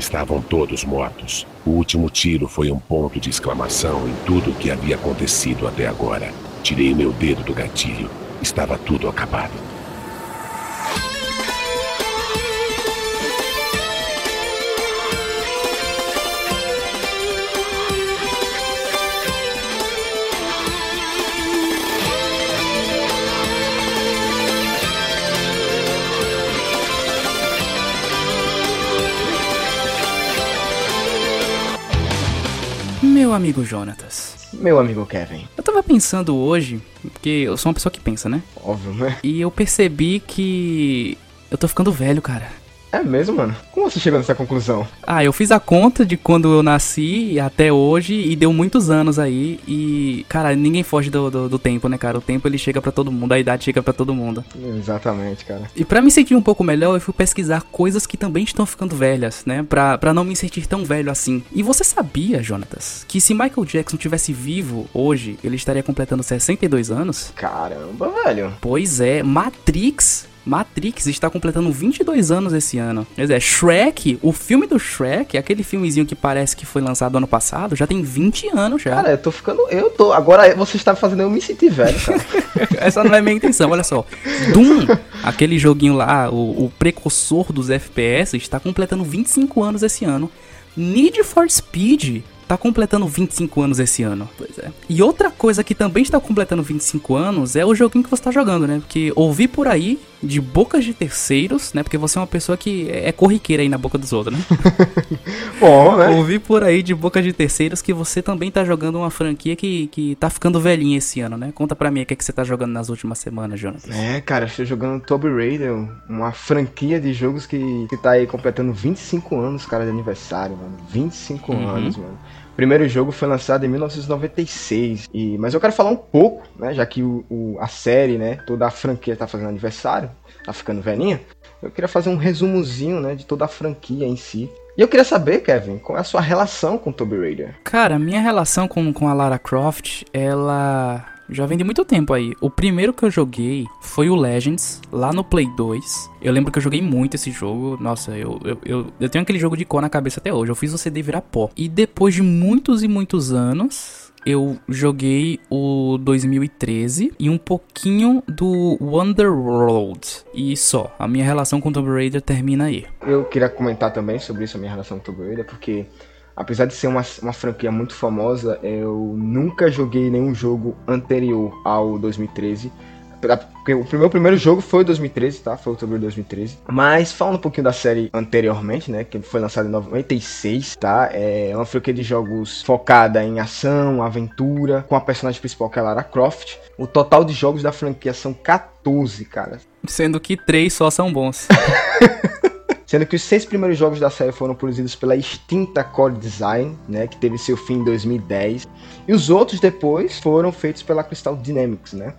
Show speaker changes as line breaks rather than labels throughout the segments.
Estavam todos mortos. O último tiro foi um ponto de exclamação em tudo o que havia acontecido até agora. Tirei meu dedo do gatilho. Estava tudo acabado.
Meu amigo Jonatas.
Meu amigo Kevin.
Eu tava pensando hoje, porque eu sou uma pessoa que pensa, né?
Óbvio, né?
E eu percebi que eu tô ficando velho, cara.
É mesmo, mano? Como você chegou nessa conclusão?
Ah, eu fiz a conta de quando eu nasci até hoje e deu muitos anos aí. E, cara, ninguém foge do, do, do tempo, né, cara? O tempo ele chega para todo mundo, a idade chega para todo mundo.
Exatamente, cara.
E para me sentir um pouco melhor, eu fui pesquisar coisas que também estão ficando velhas, né? Pra, pra não me sentir tão velho assim. E você sabia, Jonatas, que se Michael Jackson tivesse vivo hoje, ele estaria completando 62 anos?
Caramba, velho.
Pois é, Matrix Matrix está completando 22 anos esse ano. Quer dizer, Shrek, o filme do Shrek, aquele filmezinho que parece que foi lançado ano passado, já tem 20 anos já.
Cara, eu tô ficando. Eu tô. Agora você está fazendo eu me sentir velho, cara.
Essa não é minha intenção, olha só. Doom, aquele joguinho lá, o, o precursor dos FPS, está completando 25 anos esse ano. Need for Speed tá completando 25 anos esse ano. Pois é. E outra coisa que também está completando 25 anos é o joguinho que você tá jogando, né? Porque ouvi por aí de bocas de terceiros, né? Porque você é uma pessoa que é corriqueira aí na boca dos outros, né?
Bom, né?
Ouvi por aí de bocas de terceiros que você também tá jogando uma franquia que, que tá ficando velhinha esse ano, né? Conta pra mim o que, é que você tá jogando nas últimas semanas, Jonathan.
É, cara, estou jogando Tomb Raider, uma franquia de jogos que, que tá aí completando 25 anos, cara, de aniversário, mano. 25 uhum. anos, mano. Primeiro jogo foi lançado em 1996. E, mas eu quero falar um pouco, né? Já que o, o, a série, né? Toda a franquia tá fazendo aniversário, tá ficando velhinha. Eu queria fazer um resumozinho, né? De toda a franquia em si. E eu queria saber, Kevin, qual é a sua relação com Tomb Raider?
Cara, minha relação com, com a Lara Croft, ela já vem de muito tempo aí. O primeiro que eu joguei foi o Legends, lá no Play 2. Eu lembro que eu joguei muito esse jogo. Nossa, eu, eu, eu, eu tenho aquele jogo de cor na cabeça até hoje. Eu fiz o CD virar pó. E depois de muitos e muitos anos, eu joguei o 2013 e um pouquinho do Wonderworld. E só, a minha relação com Tomb Raider termina aí.
Eu queria comentar também sobre isso, a minha relação com Tomb Raider, porque apesar de ser uma, uma franquia muito famosa, eu nunca joguei nenhum jogo anterior ao 2013. Porque o meu primeiro jogo foi 2013, tá? Foi outubro de 2013. Mas falando um pouquinho da série anteriormente, né? Que foi lançada em 96, tá? É uma franquia de jogos focada em ação, aventura, com a personagem principal que é a Lara Croft. O total de jogos da franquia são 14, cara.
Sendo que três só são bons.
sendo que os seis primeiros jogos da série foram produzidos pela extinta Core Design, né, que teve seu fim em 2010, e os outros depois foram feitos pela Crystal Dynamics, né?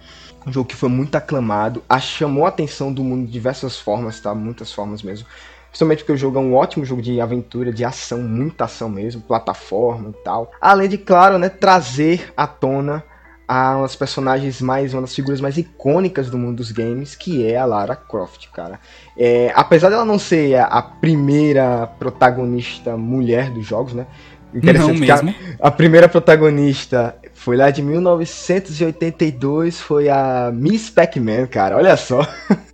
Um jogo que foi muito aclamado, a chamou a atenção do mundo de diversas formas, tá? Muitas formas mesmo. Principalmente porque o jogo é um ótimo jogo de aventura, de ação, muita ação mesmo, plataforma e tal. Além de, claro, né, trazer à tona a umas personagens mais, uma das figuras mais icônicas do mundo dos games, que é a Lara Croft, cara. É, apesar dela não ser a, a, primeira protagonista mulher dos jogos, né?
Interessante não mesmo.
A, a, primeira protagonista foi lá de 1982, foi a Miss Pac-Man, cara. Olha só.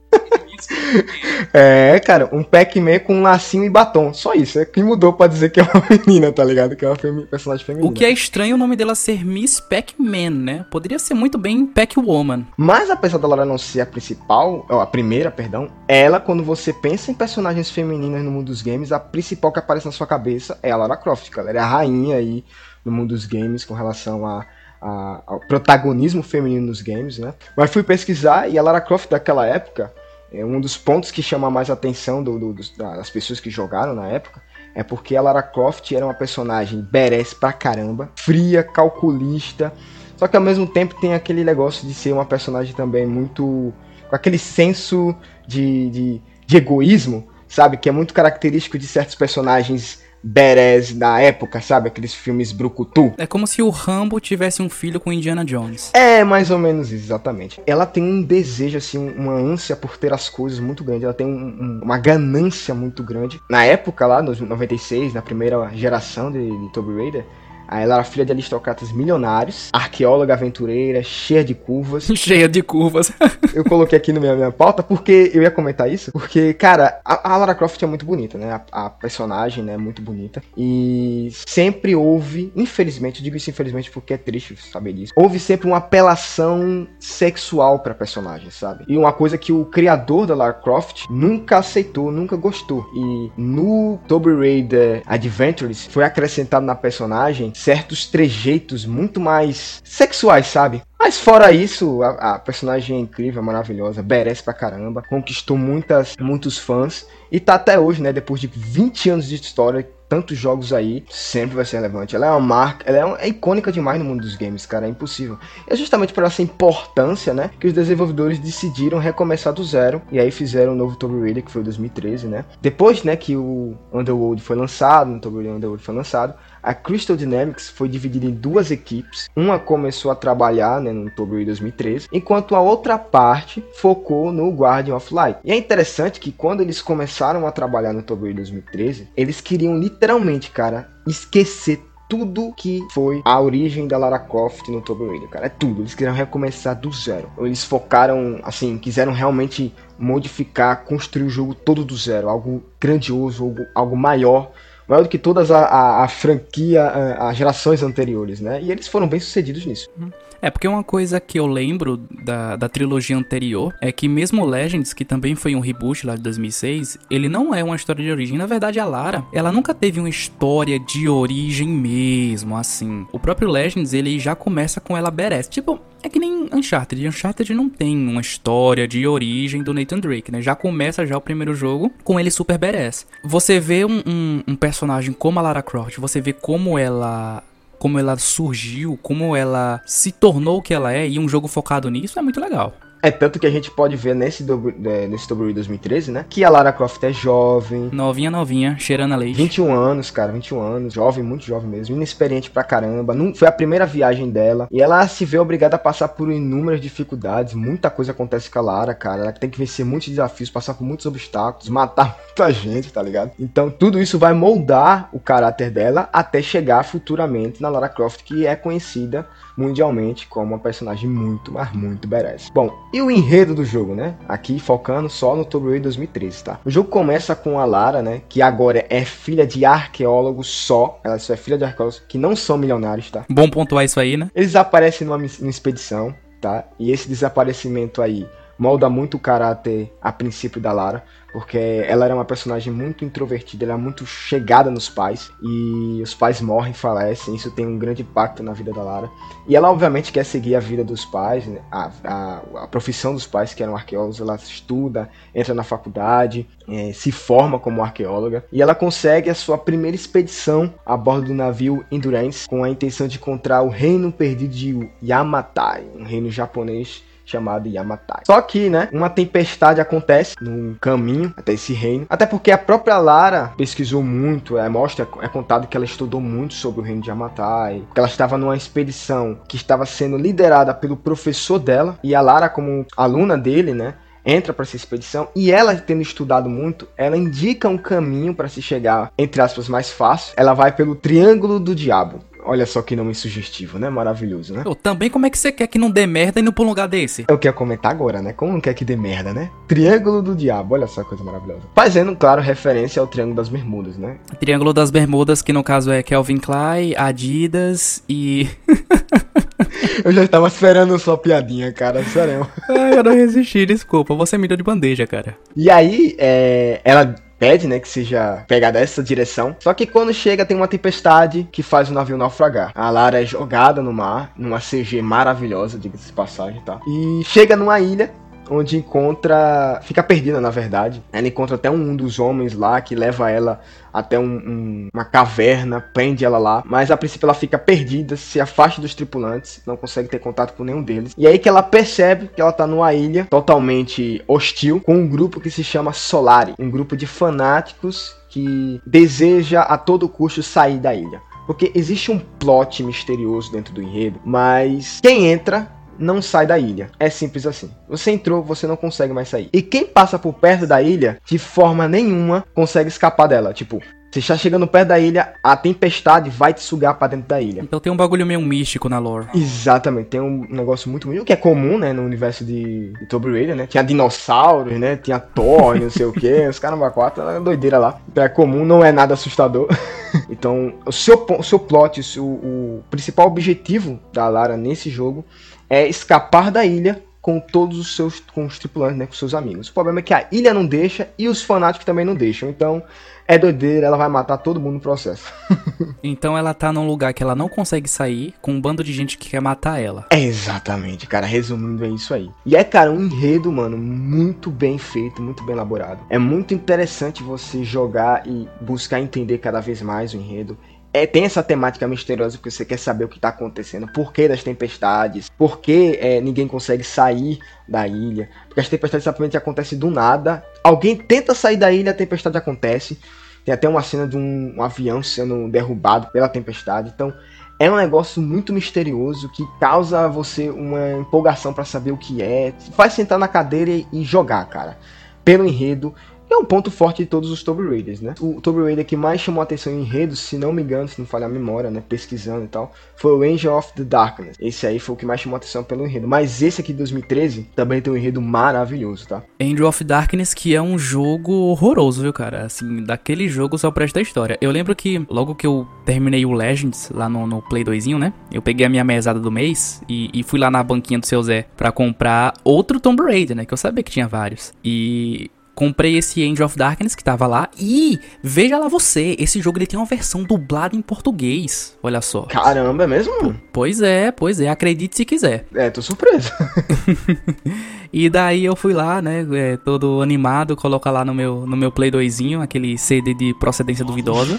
É, cara, um Pac-Man com um lacinho e batom. Só isso. É que mudou pra dizer que é uma menina, tá ligado? Que é uma personagem feminina.
O que é estranho o nome dela ser Miss Pac-Man, né? Poderia ser muito bem Pac-Woman.
Mas apesar dela não ser a principal, a primeira, perdão, ela, quando você pensa em personagens femininas no mundo dos games, a principal que aparece na sua cabeça é a Lara Croft. Ela é a rainha aí no mundo dos games com relação a a, ao protagonismo feminino nos games, né? Mas fui pesquisar e a Lara Croft daquela época, é um dos pontos que chama mais atenção do, do, das pessoas que jogaram na época é porque a Lara Croft era uma personagem badass pra caramba, fria, calculista, só que ao mesmo tempo tem aquele negócio de ser uma personagem também muito. com aquele senso de, de, de egoísmo, sabe? Que é muito característico de certos personagens badass da época, sabe? Aqueles filmes brucutu.
É como se o Rambo tivesse um filho com Indiana Jones.
É, mais ou menos isso, exatamente. Ela tem um desejo, assim, uma ânsia por ter as coisas muito grande. Ela tem um, um, uma ganância muito grande. Na época lá, nos 96, na primeira geração de, de Tomb Raider, ela era filha de aristocratas milionários, arqueóloga aventureira, cheia de curvas.
cheia de curvas.
eu coloquei aqui na minha, minha pauta porque eu ia comentar isso. Porque, cara, a, a Lara Croft é muito bonita, né? A, a, personagem né, é muito bonita. E sempre houve, infelizmente, eu digo isso infelizmente porque é triste saber disso, houve sempre uma apelação sexual pra personagem, sabe? E uma coisa que o criador da Lara Croft nunca aceitou, nunca gostou. E no Tomb Raider Adventures foi acrescentado na personagem certos trejeitos muito mais sexuais, sabe? Mas fora isso, a, a, personagem é incrível, maravilhosa, merece pra caramba, conquistou muitas, muitos fãs e tá até hoje, né, depois de 20 anos de história, tantos jogos aí, sempre vai ser relevante. Ela é uma marca, ela é, uma, é icônica demais no mundo dos games, cara, é impossível. é justamente por essa importância, né, que os desenvolvedores decidiram recomeçar do zero e aí fizeram o um novo Tomb Raider, que foi 2013, né. Depois, né, que o Underworld foi lançado, o Tomb Raider Underworld foi lançado, a Crystal Dynamics foi dividida em duas equipes. Uma começou a trabalhar né, no Tomb Raider 2013, enquanto a outra parte focou no Guardian of Light. E é interessante que quando eles começaram a trabalhar no Tomb Raider 2013, eles queriam literalmente, cara, esquecer tudo que foi a origem da Lara Croft no Tomb Raider, cara. É tudo. Eles queriam recomeçar do zero. Eles focaram, assim, quiseram realmente modificar, construir o jogo todo do zero. Algo grandioso, algo, algo maior maior do que todas a, a, a franquia, as gerações anteriores, né? E eles foram bem sucedidos nisso.
Uhum. É, porque uma coisa que eu lembro da, da trilogia anterior é que mesmo Legends, que também foi um reboot lá de 2006, ele não é uma história de origem. Na verdade, a Lara, ela nunca teve uma história de origem mesmo, assim. O próprio Legends, ele já começa com ela badass. Tipo, é que nem Uncharted. Uncharted não tem uma história de origem do Nathan Drake, né? Já começa já o primeiro jogo com ele super badass. Você vê um, um, um personagem como a Lara Croft, você vê como ela como ela surgiu, como ela se tornou o que ela é, e um jogo focado nisso é muito legal.
É tanto que a gente pode ver nesse, do, é, nesse Tomb 2013, né? Que a Lara Croft é jovem.
Novinha, novinha, cheirando a leite.
21 anos, cara, 21 anos. Jovem, muito jovem mesmo. Inexperiente pra caramba. Não, foi a primeira viagem dela. E ela se vê obrigada a passar por inúmeras dificuldades. Muita coisa acontece com a Lara, cara. Ela tem que vencer muitos desafios, passar por muitos obstáculos, matar muita gente, tá ligado? Então tudo isso vai moldar o caráter dela até chegar futuramente na Lara Croft, que é conhecida mundialmente como uma personagem muito, mas muito badass. Bom, e o enredo do jogo, né? Aqui focando só no Tomb Raider 2013, tá? O jogo começa com a Lara, né? Que agora é filha de arqueólogos só. Ela só é filha de arqueólogos que não são milionários, tá?
Bom pontuar isso aí, né?
Eles aparecem numa, numa expedição, tá? E esse desaparecimento aí molda muito o caráter a princípio da Lara porque ela era uma personagem muito introvertida, ela é muito chegada nos pais e os pais morrem, falecem, isso tem um grande impacto na vida da Lara. E ela obviamente quer seguir a vida dos pais, né? a, a, a profissão dos pais que eram arqueólogos, ela estuda, entra na faculdade, é, se forma como arqueóloga e ela consegue a sua primeira expedição a bordo do navio Endurance com a intenção de encontrar o reino perdido de Yamatai, um reino japonês chamado Yamatai. Só que, né, uma tempestade acontece no caminho até esse reino. Até porque a própria Lara pesquisou muito, é, mostra, é contado que ela estudou muito sobre o reino de Yamatai, que ela estava numa expedição que estava sendo liderada pelo professor dela, e a Lara, como aluna dele, né, entra para essa expedição e ela tendo estudado muito, ela indica um caminho para se chegar, entre aspas, mais fácil. Ela vai pelo Triângulo do Diabo. Olha só que nome sugestivo, né? Maravilhoso, né?
Eu, também como é que você quer que não dê merda indo pra um lugar desse?
Eu quero comentar agora, né? Como não quer que dê merda, né? Triângulo do Diabo, olha só que coisa maravilhosa. Fazendo, claro, referência ao Triângulo das Bermudas, né?
Triângulo das Bermudas, que no caso é Kelvin Klein, Adidas e...
eu já estava esperando sua piadinha, cara, sério.
Ai, eu não resisti, desculpa. Você me deu de bandeja, cara.
E aí, é, ela pede, né, que seja pegada essa direção. Só que quando chega tem uma tempestade que faz o navio naufragar. A Lara é jogada no mar, numa CG maravilhosa, diga-se de passagem, tá? E chega numa ilha onde encontra. Fica perdida, na verdade. Ela encontra até um dos homens lá que leva ela até um, um, uma caverna, prende ela lá. Mas a princípio ela fica perdida, se afasta dos tripulantes, não consegue ter contato com nenhum deles. E aí que ela percebe que ela tá numa ilha totalmente hostil com um grupo que se chama Solari um grupo de fanáticos que deseja a todo custo sair da ilha. Porque existe um plot misterioso dentro do enredo, mas quem entra não sai da ilha. É simples assim. Você entrou, você não consegue mais sair. E quem passa por perto da ilha, de forma nenhuma, consegue escapar dela. Tipo, você está chegando perto da ilha, a tempestade vai te sugar para dentro da ilha.
Então tem um bagulho meio místico na lore.
Exatamente, tem um negócio muito místico, que é comum, né, no universo de, de Tomb Raider, né? Tinha dinossauros, né? Tinha Thor, não sei o que, os caramba quatro, é doideira lá. Então é comum, não é nada assustador. então, o seu, o seu plot, o, o principal objetivo da Lara nesse jogo é escapar da ilha com todos os seus com os tripulantes, né, com seus amigos. O problema é que a ilha não deixa e os fanáticos também não deixam. Então, é doideira, ela vai matar todo mundo no processo.
então ela tá num lugar que ela não consegue sair, com um bando de gente que quer matar ela.
É exatamente, cara, resumindo é isso aí. E é, cara, um enredo, mano, muito bem feito, muito bem elaborado. É muito interessante você jogar e buscar entender cada vez mais o enredo é, tem essa temática misteriosa porque você quer saber o que está acontecendo, por que das tempestades, por que é, ninguém consegue sair da ilha, porque as tempestades simplesmente acontecem do nada. Alguém tenta sair da ilha, a tempestade acontece. Tem até uma cena de um, um avião sendo derrubado pela tempestade. Então é um negócio muito misterioso que causa você uma empolgação para saber o que é. Faz sentar na cadeira e jogar, cara. Pelo enredo é um ponto forte de todos os Tomb Raiders, né? O Tomb Raider que mais chamou atenção em enredos, se não me engano, se não falhar a memória, né? Pesquisando e tal, foi o Angel of the Darkness. Esse aí foi o que mais chamou atenção pelo enredo. Mas esse aqui de 2013 também tem um enredo maravilhoso, tá?
Angel of Darkness, que é um jogo horroroso, viu, cara? Assim, daquele jogo só presta história. Eu lembro que logo que eu terminei o Legends lá no, no Play 2, né? Eu peguei a minha mesada do mês e, e fui lá na banquinha do seu Zé pra comprar outro Tomb Raider, né? Que eu sabia que tinha vários. E comprei esse Angel of Darkness que tava lá e veja lá você, esse jogo ele tem uma versão dublada em português, olha só.
Caramba, é mesmo?
pois é, pois é, acredite se quiser.
É, tô surpreso.
e daí eu fui lá, né, é, todo animado, colocar lá no meu, no meu Play 2 aquele CD de procedência duvidosa.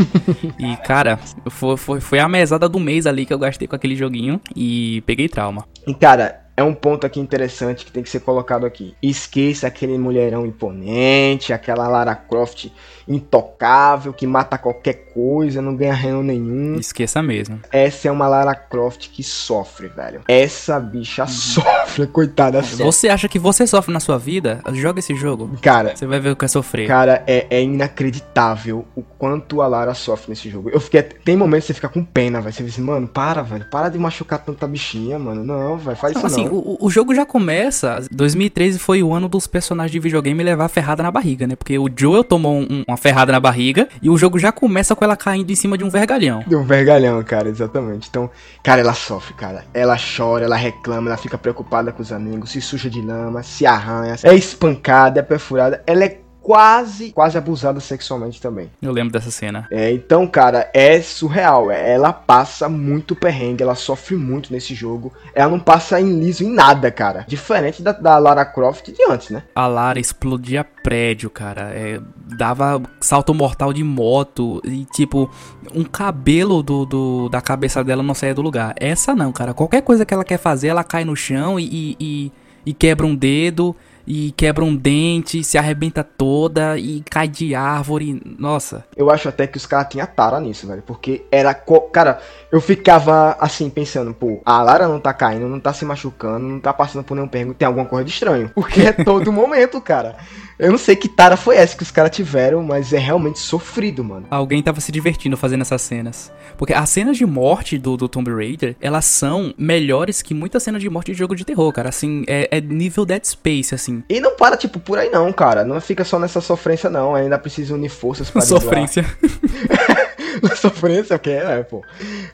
e cara, foi, foi, foi a mesada do mês ali que eu gastei com aquele joguinho e peguei trauma.
E cara, é um ponto aqui interessante que tem que ser colocado aqui. Esqueça aquele mulherão imponente, aquela Lara Croft intocável, que mata qualquer coisa, não ganha reino nenhum.
Esqueça mesmo.
Essa é uma Lara Croft que sofre, velho. Essa bicha uhum. sofre, coitada.
Sofre. Você acha que você sofre na sua vida? Joga esse jogo.
Cara,
você vai ver o que é sofrer.
Cara, é, é inacreditável o quanto a Lara sofre nesse jogo. Eu fiquei. Tem momentos que você fica com pena, vai. Você diz, mano, para, velho. Para de machucar tanta bichinha, mano. Não, vai, faz não, isso assim, não.
O, o jogo já começa. 2013 foi o ano dos personagens de videogame levar ferrada na barriga, né? Porque o Joel tomou um, uma ferrada na barriga e o jogo já começa com ela caindo em cima de um vergalhão.
De um vergalhão, cara, exatamente. Então, cara, ela sofre, cara. Ela chora, ela reclama, ela fica preocupada com os amigos, se suja de lama, se arranha, é espancada, é perfurada. Ela é quase, quase abusada sexualmente também.
Eu lembro dessa cena.
É, então, cara, é surreal. É, ela passa muito perrengue, ela sofre muito nesse jogo. Ela não passa em liso em nada, cara. Diferente da, da Lara Croft de antes, né?
A Lara explodia prédio, cara. É, dava salto mortal de moto e, tipo, um cabelo do, do, da cabeça dela não saía do lugar. Essa não, cara. Qualquer coisa que ela quer fazer, ela cai no chão e, e, e quebra um dedo e quebra um dente, se arrebenta toda e cai de árvore. Nossa.
Eu acho até que os caras tinham tara nisso, velho. Porque era. Cara, eu ficava assim pensando, pô, a Lara não tá caindo, não tá se machucando, não tá passando por nenhum perrengue, tem alguma coisa de estranho. Porque é todo momento, cara. Eu não sei que tara foi essa que os caras tiveram, mas é realmente sofrido, mano.
Alguém tava se divertindo fazendo essas cenas. Porque as cenas de morte do, do Tomb Raider, elas são melhores que muitas cenas de morte de jogo de terror, cara. Assim, é, é nível Dead Space, assim.
E não para, tipo, por aí não, cara. Não fica só nessa sofrência, não. Ainda precisa unir forças pra
Sofrência.
sofrência, que é, pô.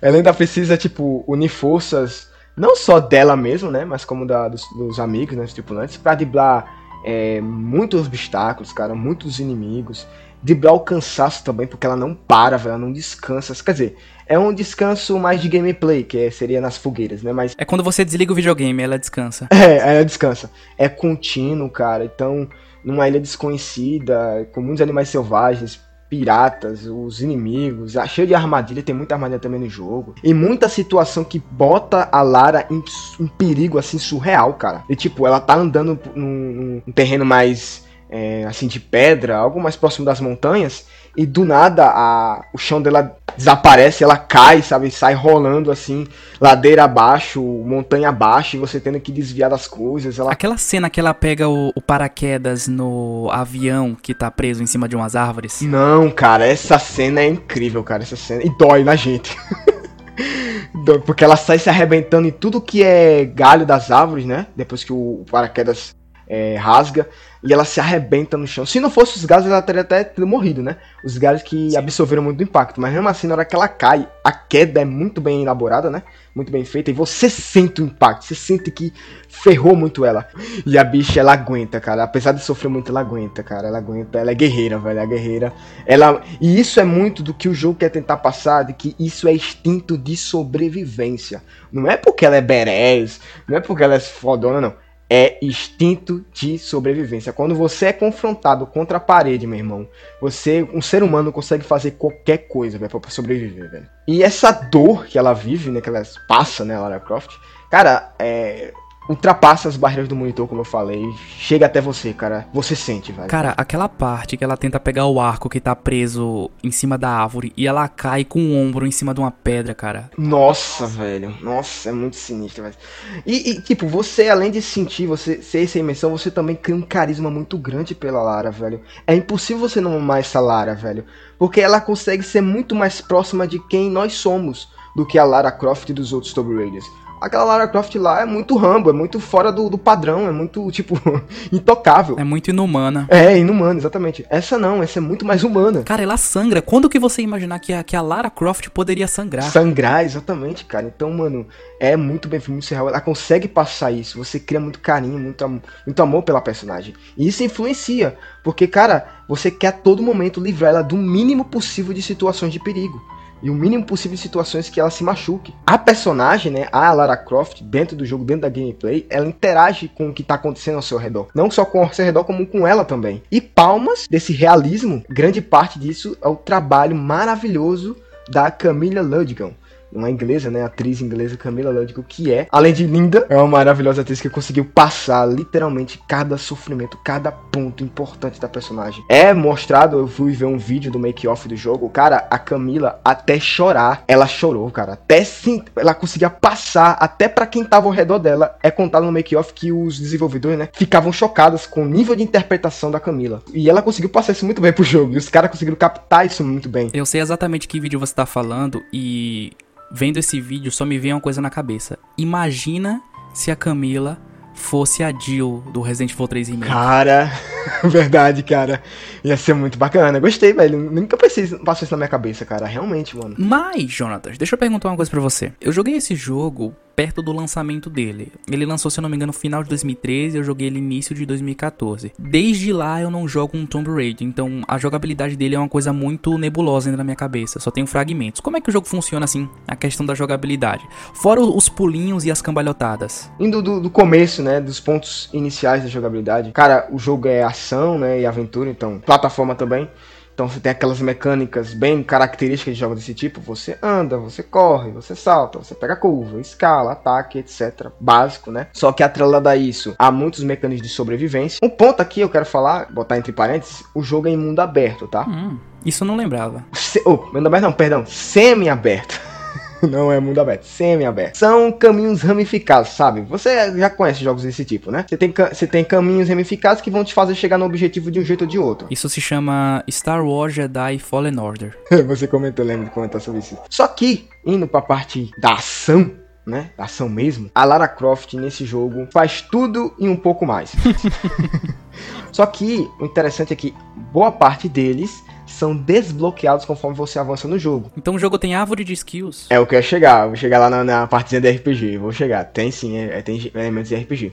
Ela ainda precisa, tipo, unir forças, não só dela mesmo, né? Mas como da, dos, dos amigos, né? Os tripulantes, pra driblar é, muitos obstáculos, cara, muitos inimigos. driblar o cansaço também, porque ela não para, ela não descansa. Quer dizer, é um descanso mais de gameplay, que é, seria nas fogueiras, né? Mas.
É quando você desliga o videogame, ela descansa.
É, ela descansa. É contínuo, cara. Então, numa ilha desconhecida, com muitos animais selvagens, piratas, os inimigos, cheio de armadilha, tem muita armadilha também no jogo. E muita situação que bota a Lara em, em perigo, assim, surreal, cara. E tipo, ela tá andando num, num terreno mais é, assim de pedra, algo mais próximo das montanhas, e do nada a, o chão dela desaparece, ela cai, sabe, sai rolando assim, ladeira abaixo, montanha abaixo, e você tendo que desviar das coisas. Ela...
Aquela cena que ela pega o, o, paraquedas no avião que tá preso em cima de umas árvores.
Não, cara, essa cena é incrível, cara, essa cena. E dói na gente. Porque ela sai se arrebentando em tudo que é galho das árvores, né? Depois que o paraquedas é, rasga e ela se arrebenta no chão. Se não fosse os gases, ela teria até morrido, né? Os gases que Sim. absorveram muito do impacto. Mas mesmo assim, na hora que ela cai, a queda é muito bem elaborada, né? Muito bem feita. E você sente o impacto. Você sente que ferrou muito ela. E a bicha, ela aguenta, cara. Apesar de sofrer muito, ela aguenta, cara. Ela aguenta. Ela é guerreira, velho. Ela é guerreira. Ela... E isso é muito do que o jogo quer tentar passar. De que isso é instinto de sobrevivência. Não é porque ela é berés. Não é porque ela é fodona, não é instinto de sobrevivência. Quando você é confrontado contra a parede, meu irmão, você, um ser humano, consegue fazer qualquer coisa, velho, pra sobreviver, velho. E essa dor que ela vive, né, que ela passa, né, Lara Croft, cara, é, ultrapassa as barreiras do monitor, como eu falei, chega até você, cara. Você sente, velho.
Cara, aquela parte que ela tenta pegar o arco que tá preso em cima da árvore e ela cai com o ombro em cima de uma pedra, cara.
Nossa, velho. Nossa, é muito sinistro, velho. E, e tipo, você, além de sentir, você ser essa imersão, você também cria um carisma muito grande pela Lara, velho. É impossível você não amar essa Lara, velho. Porque ela consegue ser muito mais próxima de quem nós somos do que a Lara Croft dos outros Tomb Raiders aquela Lara Croft lá é muito Rambo, é muito fora do, do padrão, é muito, tipo, intocável.
É muito inumana.
É, inumana, exatamente. Essa não, essa é muito mais humana.
Cara, ela sangra. Quando que você imaginar que a, que a Lara Croft poderia sangrar?
Sangrar, exatamente, cara. Então, mano, é muito bem filme real. Ela consegue passar isso. Você cria muito carinho, muito, muito amor pela personagem. E isso influencia. Porque, cara, você quer a todo momento livrar ela do mínimo possível de situações de perigo e o mínimo possível de situações que ela se machuque. A personagem, né, a Lara Croft, dentro do jogo, dentro da gameplay, ela interage com o que está acontecendo ao seu redor. Não só com o seu redor, como com ela também. E palmas desse realismo, grande parte disso é o trabalho maravilhoso da Camila Ludgam uma inglesa, né, atriz inglesa Camila Ludwig, que é, além de linda, é uma maravilhosa atriz que conseguiu passar literalmente cada sofrimento, cada ponto importante da personagem. É mostrado, eu fui ver um vídeo do make-off do jogo, cara, a Camila até chorar, ela chorou, cara, até sim, ela conseguia passar até para quem tava ao redor dela. É contado no make-off que os desenvolvedores, né, ficavam chocados com o nível de interpretação da Camila. E ela conseguiu passar isso muito bem pro jogo, e os caras conseguiram captar isso muito bem.
Eu sei exatamente que vídeo você tá falando e vendo esse vídeo, só me veio uma coisa na cabeça. Imagina se a Camila fosse a Jill do Resident Evil 3 Remake.
Cara, verdade, cara. Ia ser muito bacana. Gostei, velho. Nunca pensei, passou isso na minha cabeça, cara. Realmente, mano.
Mas, Jonatas, deixa eu perguntar uma coisa pra você. Eu joguei esse jogo perto do lançamento dele. Ele lançou, se eu não me engano, no final de 2013, eu joguei ele início de 2014. Desde lá eu não jogo um Tomb Raider, então a jogabilidade dele é uma coisa muito nebulosa ainda na minha cabeça, só tenho fragmentos. Como é que o jogo funciona assim, a questão da jogabilidade? Fora os pulinhos e as cambalhotadas.
Indo do, do começo, né, dos pontos iniciais da jogabilidade. Cara, o jogo é ação, né, e aventura, então plataforma também. Então você tem aquelas mecânicas bem características de jogos desse tipo. Você anda, você corre, você salta, você pega curva, escala, ataque, etc. Básico, né? Só que atrelado a isso, há muitos mecanismos de sobrevivência. Um ponto aqui eu quero falar, botar entre parênteses, o jogo é em mundo aberto, tá?
Hum, isso eu não lembrava.
Se, oh, mundo aberto não, perdão, semi-aberto. não é mundo aberto, semi-aberto. São caminhos ramificados, sabe? Você já conhece jogos desse tipo, né? Você tem, você tem caminhos ramificados que vão te fazer chegar no objetivo de um jeito ou de outro.
Isso se chama Star Wars Jedi Fallen Order.
você comentou, lembra de comentar sobre isso. Só que, indo pra parte da ação, né? Da ação mesmo, a Lara Croft nesse jogo faz tudo e um pouco mais. Só que o interessante é que boa parte deles são desbloqueados conforme você avança no jogo.
Então o jogo tem árvore de skills?
É o que eu ia chegar, vou chegar lá na, na partezinha de RPG, vou chegar. Tem sim, é, é, tem elementos de RPG.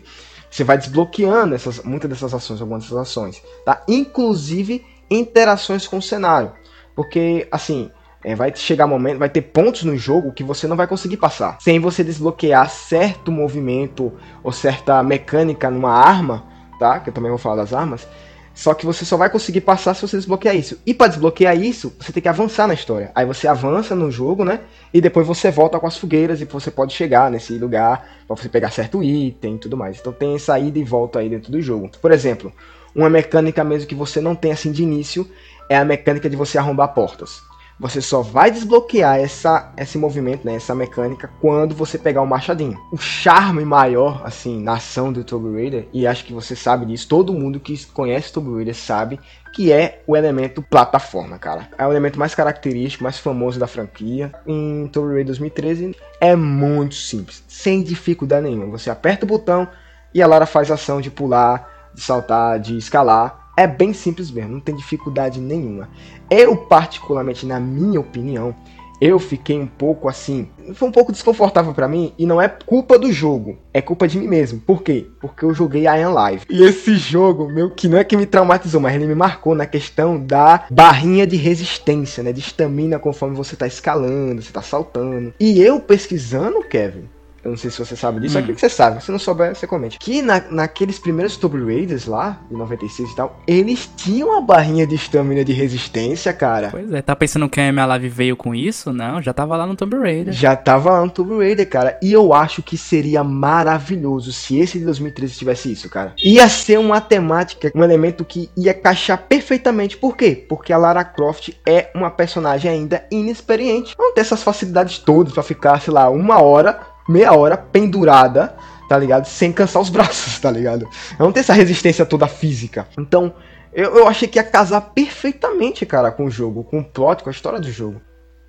Você vai desbloqueando essas, muitas dessas ações, algumas dessas ações, tá? Inclusive interações com o cenário. Porque, assim, é, vai chegar momento, vai ter pontos no jogo que você não vai conseguir passar. Sem você desbloquear certo movimento ou certa mecânica numa arma, tá? Que eu também vou falar das armas. Só que você só vai conseguir passar se você desbloquear isso. E para desbloquear isso, você tem que avançar na história. Aí você avança no jogo, né? E depois você volta com as fogueiras e você pode chegar nesse lugar para você pegar certo item e tudo mais. Então tem essa ida e volta aí dentro do jogo. Por exemplo, uma mecânica mesmo que você não tem assim de início é a mecânica de você arrombar portas. Você só vai desbloquear essa, esse movimento, né, essa mecânica, quando você pegar o machadinho. O charme maior, assim, na ação do Tomb Raider, e acho que você sabe disso, todo mundo que conhece Tomb Raider sabe que é o elemento plataforma, cara. É o elemento mais característico, mais famoso da franquia. Em Tomb Raider 2013 é muito simples, sem dificuldade nenhuma. Você aperta o botão e a Lara faz ação de pular, de saltar, de escalar é bem simples mesmo, não tem dificuldade nenhuma. Eu, particularmente, na minha opinião, eu fiquei um pouco assim, foi um pouco desconfortável para mim e não é culpa do jogo, é culpa de mim mesmo. Por quê? Porque eu joguei I Am Live. E esse jogo, meu, que não é que me traumatizou, mas ele me marcou na questão da barrinha de resistência, né, de estamina conforme você tá escalando, você tá saltando. E eu pesquisando, Kevin, eu não sei se você sabe disso, hum. aquilo que você sabe. Se não souber, você comente. Que na, naqueles primeiros Tomb Raiders lá, em 96 e tal, eles tinham a barrinha de estamina de resistência, cara.
Pois é, tá pensando que a M Live veio com isso? Não, já tava lá no Tomb Raider.
Já tava lá no Tomb Raider, cara. E eu acho que seria maravilhoso se esse de 2013 tivesse isso, cara. Ia ser uma temática, um elemento que ia encaixar perfeitamente. Por quê? Porque a Lara Croft é uma personagem ainda inexperiente. Não tem essas facilidades todas para ficar, sei lá, uma hora meia hora pendurada, tá ligado? Sem cansar os braços, tá ligado? Não tem essa resistência toda física. Então, eu, eu achei que ia casar perfeitamente, cara, com o jogo, com o plot, com a história do jogo.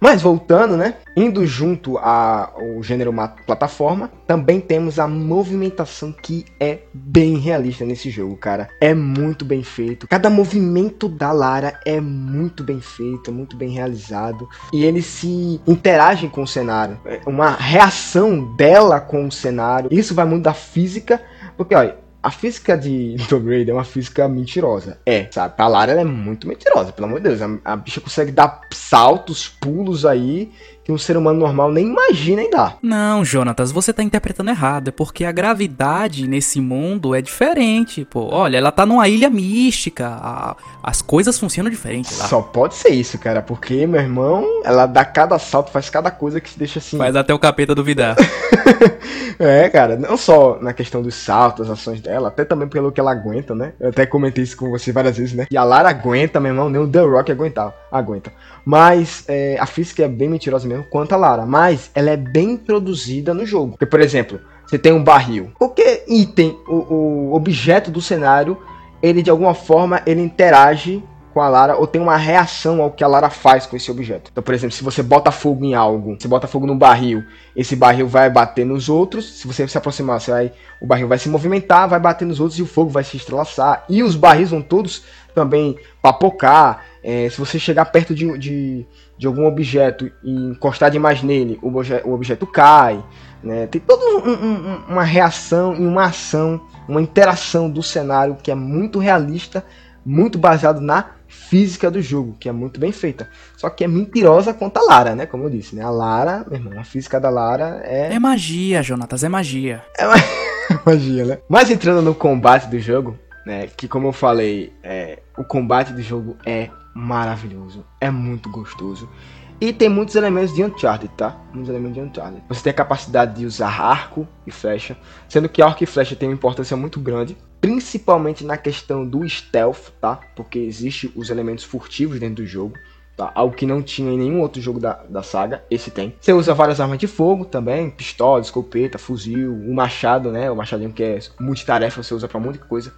Mas voltando, né? Indo junto ao gênero plataforma, também temos a movimentação que é bem realista nesse jogo, cara. É muito bem feito. Cada movimento da Lara é muito bem feito, muito bem realizado. E eles se interagem com o cenário. É uma reação dela com o cenário. Isso vai muito da física. Porque, olha, a física de Tomb Raider é uma física mentirosa. É, sabe? A Lara ela é muito mentirosa, pelo amor de Deus. A, a bicha consegue dar saltos, pulos aí que um ser humano normal nem imagina em dar.
Não, Jonatas, você tá interpretando errado. É porque a gravidade nesse mundo é diferente, pô. Olha, ela tá numa ilha mística. A, as coisas funcionam diferente lá.
Só pode ser isso, cara. Porque, meu irmão, ela dá cada salto, faz cada coisa que se deixa assim.
Faz até o capeta duvidar.
é, cara. Não só na questão dos saltos, as ações dela, até também pelo que ela aguenta, né? Eu até comentei isso com você várias vezes, né? E a Lara aguenta, meu irmão, nem o The Rock aguentar, aguenta. Mas é, a física é bem mentirosa mesmo quanto a Lara, mas ela é bem introduzida no jogo. Porque, por exemplo, você tem um barril. Qualquer item, o, o objeto do cenário, ele de alguma forma ele interage com a Lara ou tem uma reação ao que a Lara faz com esse objeto. Então, por exemplo, se você bota fogo em algo, você bota fogo no barril, esse barril vai bater nos outros. Se você se aproximar, você vai, o barril vai se movimentar, vai bater nos outros e o fogo vai se estrelaçar. E os barris vão todos também papocar. É, se você chegar perto de, de, de, algum objeto e encostar demais nele, o, obje, o objeto cai. Né? Tem toda um, um, uma reação e uma ação, uma interação do cenário que é muito realista, muito baseado na física do jogo, que é muito bem feita. Só que é mentirosa quanto a Lara, né? Como eu disse, né? A Lara, meu irmão, a física da Lara é.
É magia, Jonatas, é magia.
É magia, né? Mas entrando no combate do jogo, né? Que como eu falei, é, o combate do jogo é maravilhoso, é muito gostoso. E tem muitos elementos de Uncharted, tá? Muitos elementos de Uncharted. Você tem a capacidade de usar arco e flecha, sendo que arco e flecha tem uma importância muito grande, principalmente na questão do stealth, tá? Porque existe os elementos furtivos dentro do jogo. Tá? Algo que não tinha em nenhum outro jogo da, da saga, esse tem. Você usa várias armas de fogo também, pistola, escopeta, fuzil, o machado, né? O machadinho que é multitarefa, você usa para muita coisa.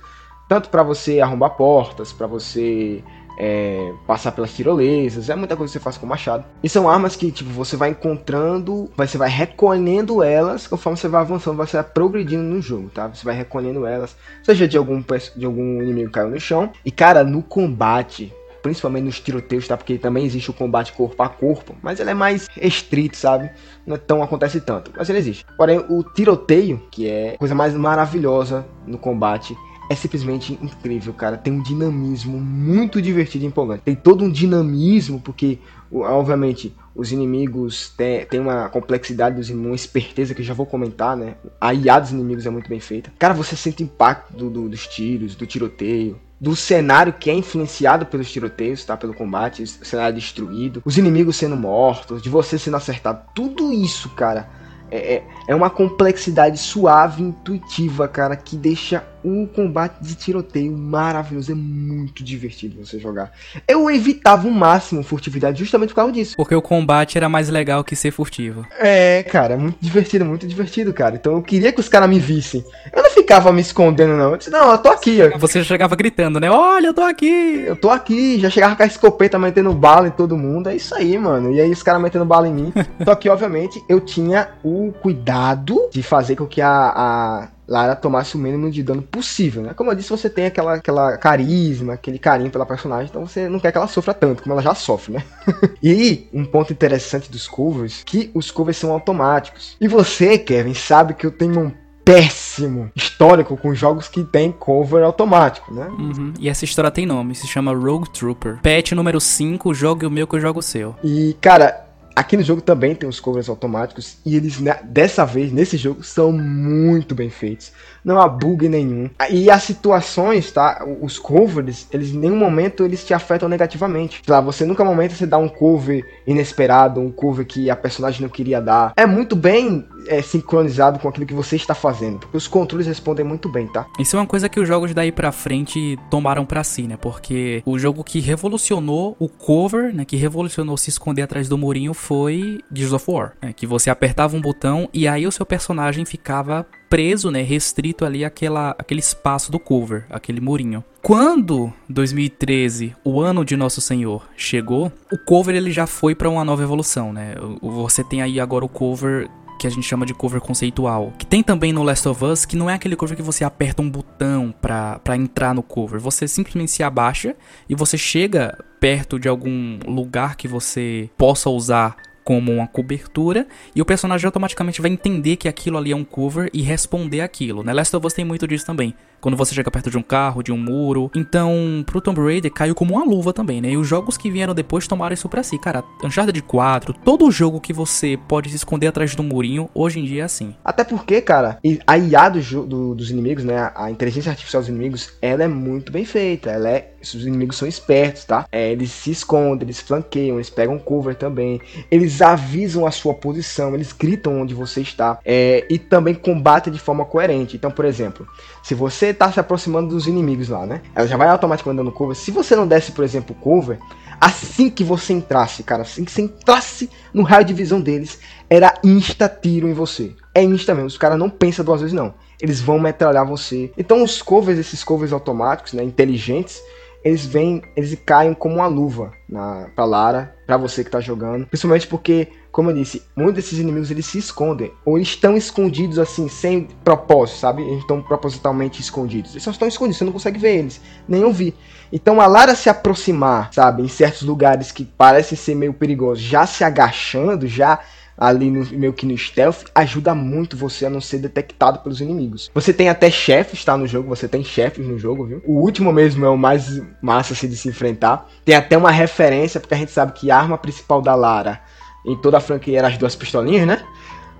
Tanto para você arrombar portas, para você é, passar pelas tirolesas, é muita coisa que você faz com o machado. E são armas que tipo você vai encontrando, você vai recolhendo elas conforme você vai avançando, você vai progredindo no jogo, tá? Você vai recolhendo elas, seja de algum de algum inimigo que caiu no chão. E cara, no combate, principalmente nos tiroteios, tá? Porque também existe o combate corpo a corpo, mas ele é mais restrito, sabe? Não é tão acontece tanto, mas ele existe. Porém, o tiroteio, que é a coisa mais maravilhosa no combate, é simplesmente incrível, cara. Tem um dinamismo muito divertido e empolgante. Tem todo um dinamismo, porque, obviamente, os inimigos têm, têm uma complexidade dos uma esperteza que eu já vou comentar, né? A IA dos inimigos é muito bem feita. Cara, você sente o impacto do, do, dos tiros, do tiroteio, do cenário que é influenciado pelos tiroteios, tá? Pelo combate, o cenário destruído, os inimigos sendo mortos, de você sendo acertado. Tudo isso, cara, é, é, é uma complexidade suave, intuitiva, cara, que deixa um combate de tiroteio maravilhoso. É muito divertido você jogar. Eu evitava o máximo furtividade justamente por causa disso.
Porque o combate era mais legal que ser furtivo.
É, cara, muito divertido, muito divertido, cara. Então eu queria que os caras me vissem. Eu não ficava me escondendo, não. Eu disse, não, eu tô aqui.
Você já chegava gritando, né? Olha, eu tô aqui.
Eu tô aqui. Já chegava com a escopeta metendo bala em todo mundo. É isso aí, mano. E aí os caras metendo bala em mim. Só que, obviamente, eu tinha o cuidado de fazer com que a, a Lara tomasse o mínimo de dano possível, né? Como eu disse, você tem aquela, aquela carisma, aquele carinho pela personagem, então você não quer que ela sofra tanto, como ela já sofre, né? e um ponto interessante dos covers, que os covers são automáticos. E você, Kevin, sabe que eu tenho um péssimo histórico com jogos que tem cover automático, né?
Uhum. E essa história tem nome, se chama Rogue Trooper. Patch número 5, jogue o meu que eu jogo o seu.
E, cara, Aqui no jogo também tem os covers automáticos e eles né, dessa vez nesse jogo são muito bem feitos. Não há bug nenhum. E as situações, tá? Os covers, eles em nenhum momento eles te afetam negativamente. Lá, você nunca momento você dá um cover inesperado, um cover que a personagem não queria dar. É muito bem é, sincronizado com aquilo que você está fazendo. Porque os controles respondem muito bem, tá?
Isso é uma coisa que os jogos daí pra frente tomaram pra si, né? Porque o jogo que revolucionou o cover, né? Que revolucionou se esconder atrás do murinho foi Gears of War. Né, que você apertava um botão e aí o seu personagem ficava preso, né, restrito ali àquela, aquele espaço do cover, aquele murinho. Quando 2013, o ano de Nosso Senhor, chegou, o cover ele já foi para uma nova evolução, né? Você tem aí agora o cover que a gente chama de cover conceitual, que tem também no Last of Us, que não é aquele cover que você aperta um botão para entrar no cover, você simplesmente se abaixa e você chega perto de algum lugar que você possa usar como uma cobertura e o personagem automaticamente vai entender que aquilo ali é um cover e responder aquilo. Né? Last of Us tem muito disso também quando você chega perto de um carro, de um muro. Então, pro Tomb Raider caiu como uma luva também, né? E os jogos que vieram depois tomaram isso pra si. Cara, Uncharted 4, todo jogo que você pode se esconder atrás do murinho, hoje em dia é assim.
Até porque, cara, a IA do, do, dos inimigos, né? A inteligência artificial dos inimigos, ela é muito bem feita. Ela é. Os inimigos são espertos, tá? É, eles se escondem, eles flanqueiam, eles pegam cover também. Eles avisam a sua posição, eles gritam onde você está. É, e também combatem de forma coerente. Então, por exemplo, se você tá se aproximando dos inimigos lá, né? Ela já vai automaticamente dando cover. Se você não desse, por exemplo, cover, assim que você entrasse, cara, assim que você entrasse no raio de visão deles, era insta tiro em você. É insta mesmo. Os caras não pensam duas vezes, não. Eles vão metralhar você. Então os covers, esses covers automáticos, né, inteligentes, eles vêm, eles caem como uma luva na, pra Lara, pra você que tá jogando. Principalmente porque como eu disse, muitos desses inimigos eles se escondem, ou eles estão escondidos assim, sem propósito, sabe? Eles estão propositalmente escondidos. Eles só estão escondidos, você não consegue ver eles, nem ouvir. Então a Lara se aproximar, sabe, em certos lugares que parecem ser meio perigosos, já se agachando, já ali no, meio que no stealth, ajuda muito você a não ser detectado pelos inimigos. Você tem até chefes, tá, no jogo, você tem chefes no jogo, viu? O último mesmo é o mais massa assim, de se enfrentar. Tem até uma referência, porque a gente sabe que a arma principal da Lara em toda a franquia eram as duas pistolinhas, né?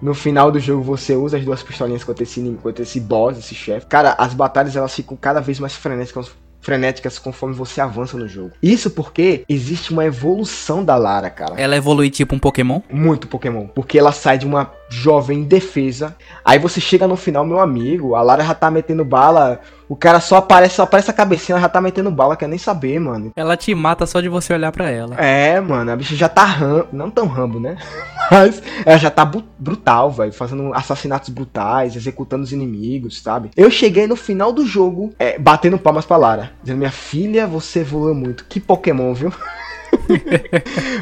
No final do jogo você usa as duas pistolinhas contra esse, contra esse boss, esse chefe. Cara, as batalhas elas ficam cada vez mais frenéticas, frenéticas conforme você avança no jogo. Isso porque existe uma evolução da Lara, cara.
Ela evolui tipo um Pokémon?
Muito Pokémon. Porque ela sai de uma jovem indefesa. Aí você chega no final, meu amigo, a Lara já tá metendo bala. O cara só aparece, só aparece a cabecinha, ela já tá metendo bala, quer nem saber, mano.
Ela te mata só de você olhar para ela.
É, mano, a bicha já tá rambo, não tão rambo, né? Mas ela já tá brutal, velho, fazendo assassinatos brutais, executando os inimigos, sabe? Eu cheguei no final do jogo, é, batendo palmas pra Lara, dizendo: Minha filha, você voa muito. Que Pokémon, viu?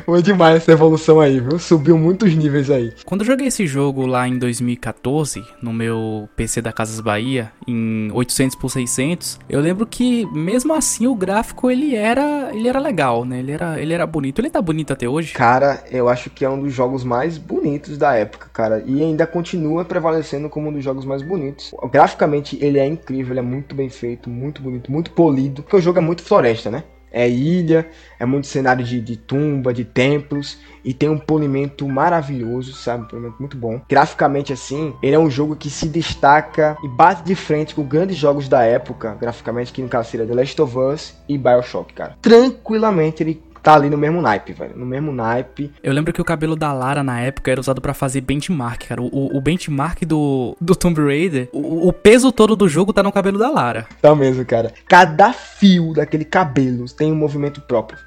Foi demais essa evolução aí, viu? Subiu muitos níveis aí.
Quando eu joguei esse jogo lá em 2014, no meu PC da Casas Bahia, em 800 por 600, eu lembro que mesmo assim o gráfico ele era, ele era legal, né? Ele era, ele era bonito. Ele tá bonito até hoje?
Cara, eu acho que é um dos jogos mais bonitos da época, cara, e ainda continua prevalecendo como um dos jogos mais bonitos. Graficamente ele é incrível, ele é muito bem feito, muito bonito, muito polido, porque o jogo é muito floresta, né? É ilha, é muito cenário de, de, tumba, de templos, e tem um polimento maravilhoso, sabe? Um polimento muito bom. Graficamente, assim, ele é um jogo que se destaca e bate de frente com grandes jogos da época, graficamente, que no caso seria The Last of Us e Bioshock, cara. Tranquilamente ele tá ali no mesmo naipe, velho. No mesmo naipe.
Eu lembro que o cabelo da Lara na época era usado para fazer benchmark, cara. O, o, benchmark do, do Tomb Raider, o, o, peso todo do jogo tá no cabelo da Lara.
Tá mesmo, cara. Cada fio daquele cabelo tem um movimento próprio.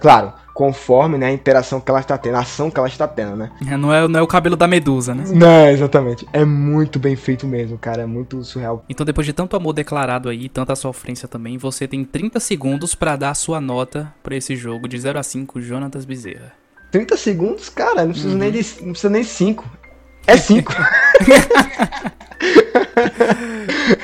Claro, conforme né, a interação que ela está tendo, a ação que ela está tendo, né?
É, não, é, não é o cabelo da medusa, né?
Não, exatamente. É muito bem feito mesmo, cara. É muito surreal.
Então, depois de tanto amor declarado aí, tanta sofrência também, você tem 30 segundos para dar a sua nota para esse jogo de 0 a 5, Jonatas Bezerra.
30 segundos? Cara, não precisa, uhum. nem, de, não precisa nem 5. É 5.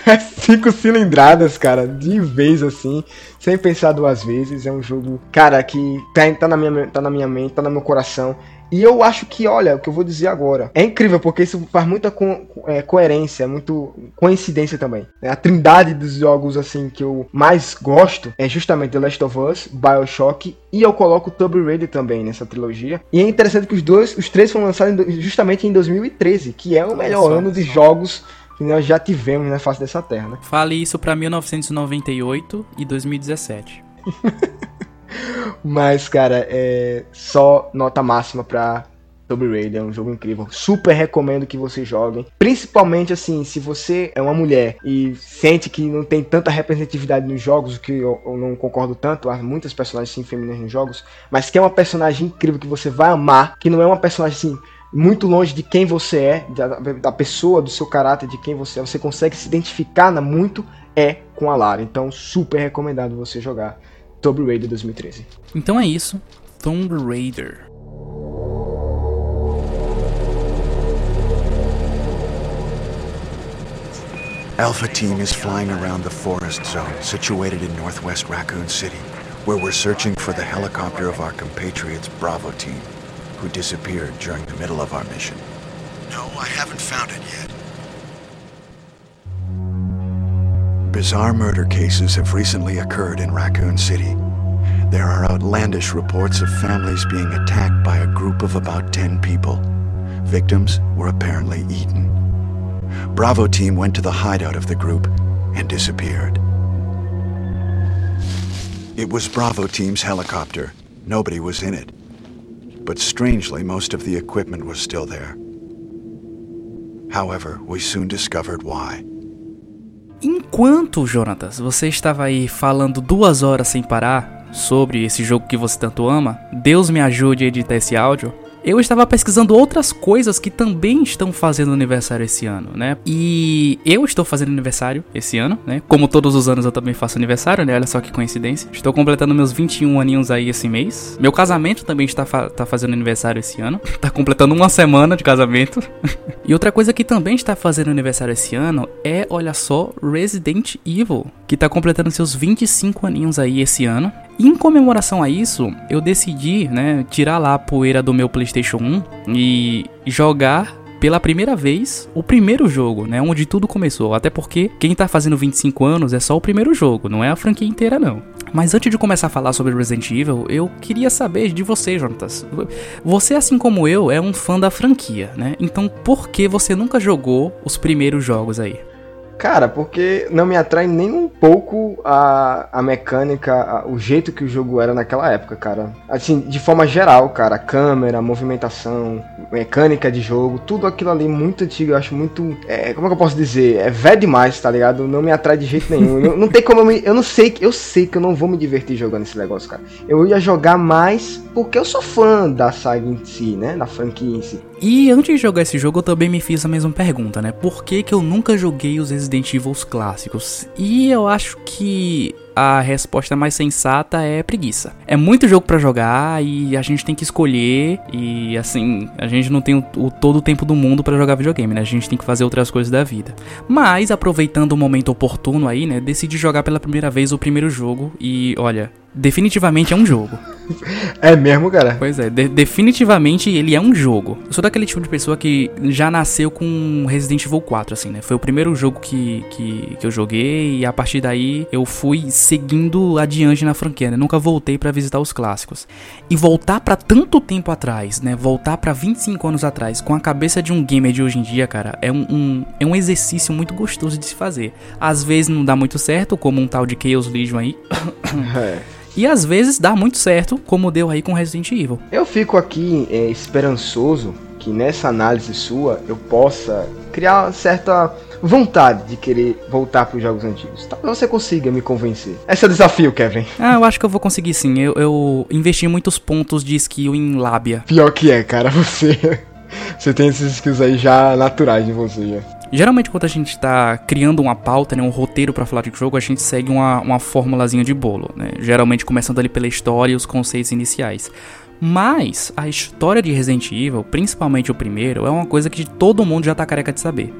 é cinco cilindradas, cara, de vez assim, sem pensar duas vezes. É um jogo, cara, que tá, tá, na, minha, tá na minha mente, tá no meu coração. E eu acho que, olha, o que eu vou dizer agora, é incrível porque isso faz muita co é, coerência, muito coincidência também. É a trindade dos jogos assim que eu mais gosto é justamente The Last of Us, BioShock e eu coloco Tomb Raider também nessa trilogia. E é interessante que os dois, os três foram lançados justamente em 2013, que é o melhor ano de jogos que nós já tivemos na face dessa terra, né?
Fale isso para 1998 e 2017.
Mas, cara, é só nota máxima pra Tomb Raider, é um jogo incrível. Super recomendo que vocês joguem. Principalmente assim, se você é uma mulher e sente que não tem tanta representatividade nos jogos, o que eu, eu, não concordo tanto, há muitas personagens femininas nos jogos, mas que é uma personagem incrível que você vai amar, que não é uma personagem assim muito longe de quem você é, da, da, pessoa, do seu caráter, de quem você é. Você consegue se identificar na, muito é com a Lara. Então, super recomendado você jogar Tomb Raider 2013.
Então é isso, Tomb Raider.
Alpha Team is flying around the forest zone situated in northwest Raccoon City, where we're searching for the helicopter of our compatriots Bravo Team. Who disappeared during the middle of our mission.
No, I haven't found it yet.
Bizarre murder cases have recently occurred in Raccoon City. There are outlandish reports of families being attacked by a group of about 10 people. Victims were apparently eaten. Bravo team went to the hideout of the group and disappeared. It was Bravo team's helicopter. Nobody was in it. But strangely, most of the equipment was still there. However, we soon discovered why.
Enquanto, Jonatas, você estava aí falando duas horas sem parar sobre esse jogo que você tanto ama, Deus me ajude a editar esse áudio eu estava pesquisando outras coisas que também estão fazendo aniversário esse ano, né? E eu estou fazendo aniversário esse ano, né? Como todos os anos eu também faço aniversário, né? Olha só que coincidência. Estou completando meus 21 aninhos aí esse mês. Meu casamento também está, fa tá fazendo aniversário esse ano. Tá completando uma semana de casamento. e outra coisa que também está fazendo aniversário esse ano é, olha só, Resident Evil, que está completando seus 25 aninhos aí esse ano. Em comemoração a isso, eu decidi, né, tirar lá a poeira do meu PlayStation 1 e jogar pela primeira vez o primeiro jogo, né? Onde tudo começou. Até porque quem tá fazendo 25 anos é só o primeiro jogo, não é a franquia inteira, não. Mas antes de começar a falar sobre Resident Evil, eu queria saber de você, Jonatas. Você, assim como eu, é um fã da franquia, né? Então por que você nunca jogou os primeiros jogos aí?
Cara, porque não me atrai nem um pouco a, a mecânica, a, o jeito que o jogo era naquela época, cara. Assim, de forma geral, cara, câmera, movimentação, mecânica de jogo, tudo aquilo ali muito antigo, eu acho muito. É, como é que eu posso dizer? É velho demais, tá ligado? Não me atrai de jeito nenhum. não, tem como eu me. Eu não sei, eu sei que eu não vou me divertir jogando esse negócio, cara. Eu ia jogar mais porque eu sou fã da saga em si, né? Da franquia em si.
E antes de jogar esse jogo, eu também me fiz a mesma pergunta, né? Por que, que eu nunca joguei os Resident Evil clássicos? E eu acho que a resposta mais sensata é preguiça. É muito jogo para jogar e a gente tem que escolher e assim, a gente não tem o, o todo o tempo do mundo para jogar videogame, né? A gente tem que fazer outras coisas da vida. Mas aproveitando o momento oportuno aí, né, decidi jogar pela primeira vez o primeiro jogo e olha, definitivamente é um jogo.
É mesmo, cara?
Pois é, de definitivamente ele é um jogo. Eu sou daquele tipo de pessoa que já nasceu com Resident Evil 4, assim, né? Foi o primeiro jogo que, que, que eu joguei e a partir daí eu fui seguindo adiante na franquia, né? Nunca voltei para visitar os clássicos. E voltar para tanto tempo atrás, né? Voltar para 25 anos atrás com a cabeça de um gamer de hoje em dia, cara, é um, um, é um exercício muito gostoso de se fazer. Às vezes não dá muito certo, como um tal de Chaos Legion aí. É. E às vezes dá muito certo, como deu aí com Resident Evil.
Eu fico aqui é, esperançoso que nessa análise sua eu possa criar uma certa vontade de querer voltar para os jogos antigos. Talvez você consiga me convencer. Esse é o desafio, Kevin.
Ah, eu acho que eu vou conseguir sim. Eu, eu investi muitos pontos de skill em lábia.
Pior que é, cara, você. Você tem esses skills aí já naturais em você. Já.
Geralmente quando a gente tá criando uma pauta, né, um roteiro para falar de jogo, a gente segue uma, uma formulazinha de bolo, né? Geralmente começando ali pela história e os conceitos iniciais. Mas a história de Resident Evil, principalmente o primeiro, é uma coisa que todo mundo já tá careca de saber.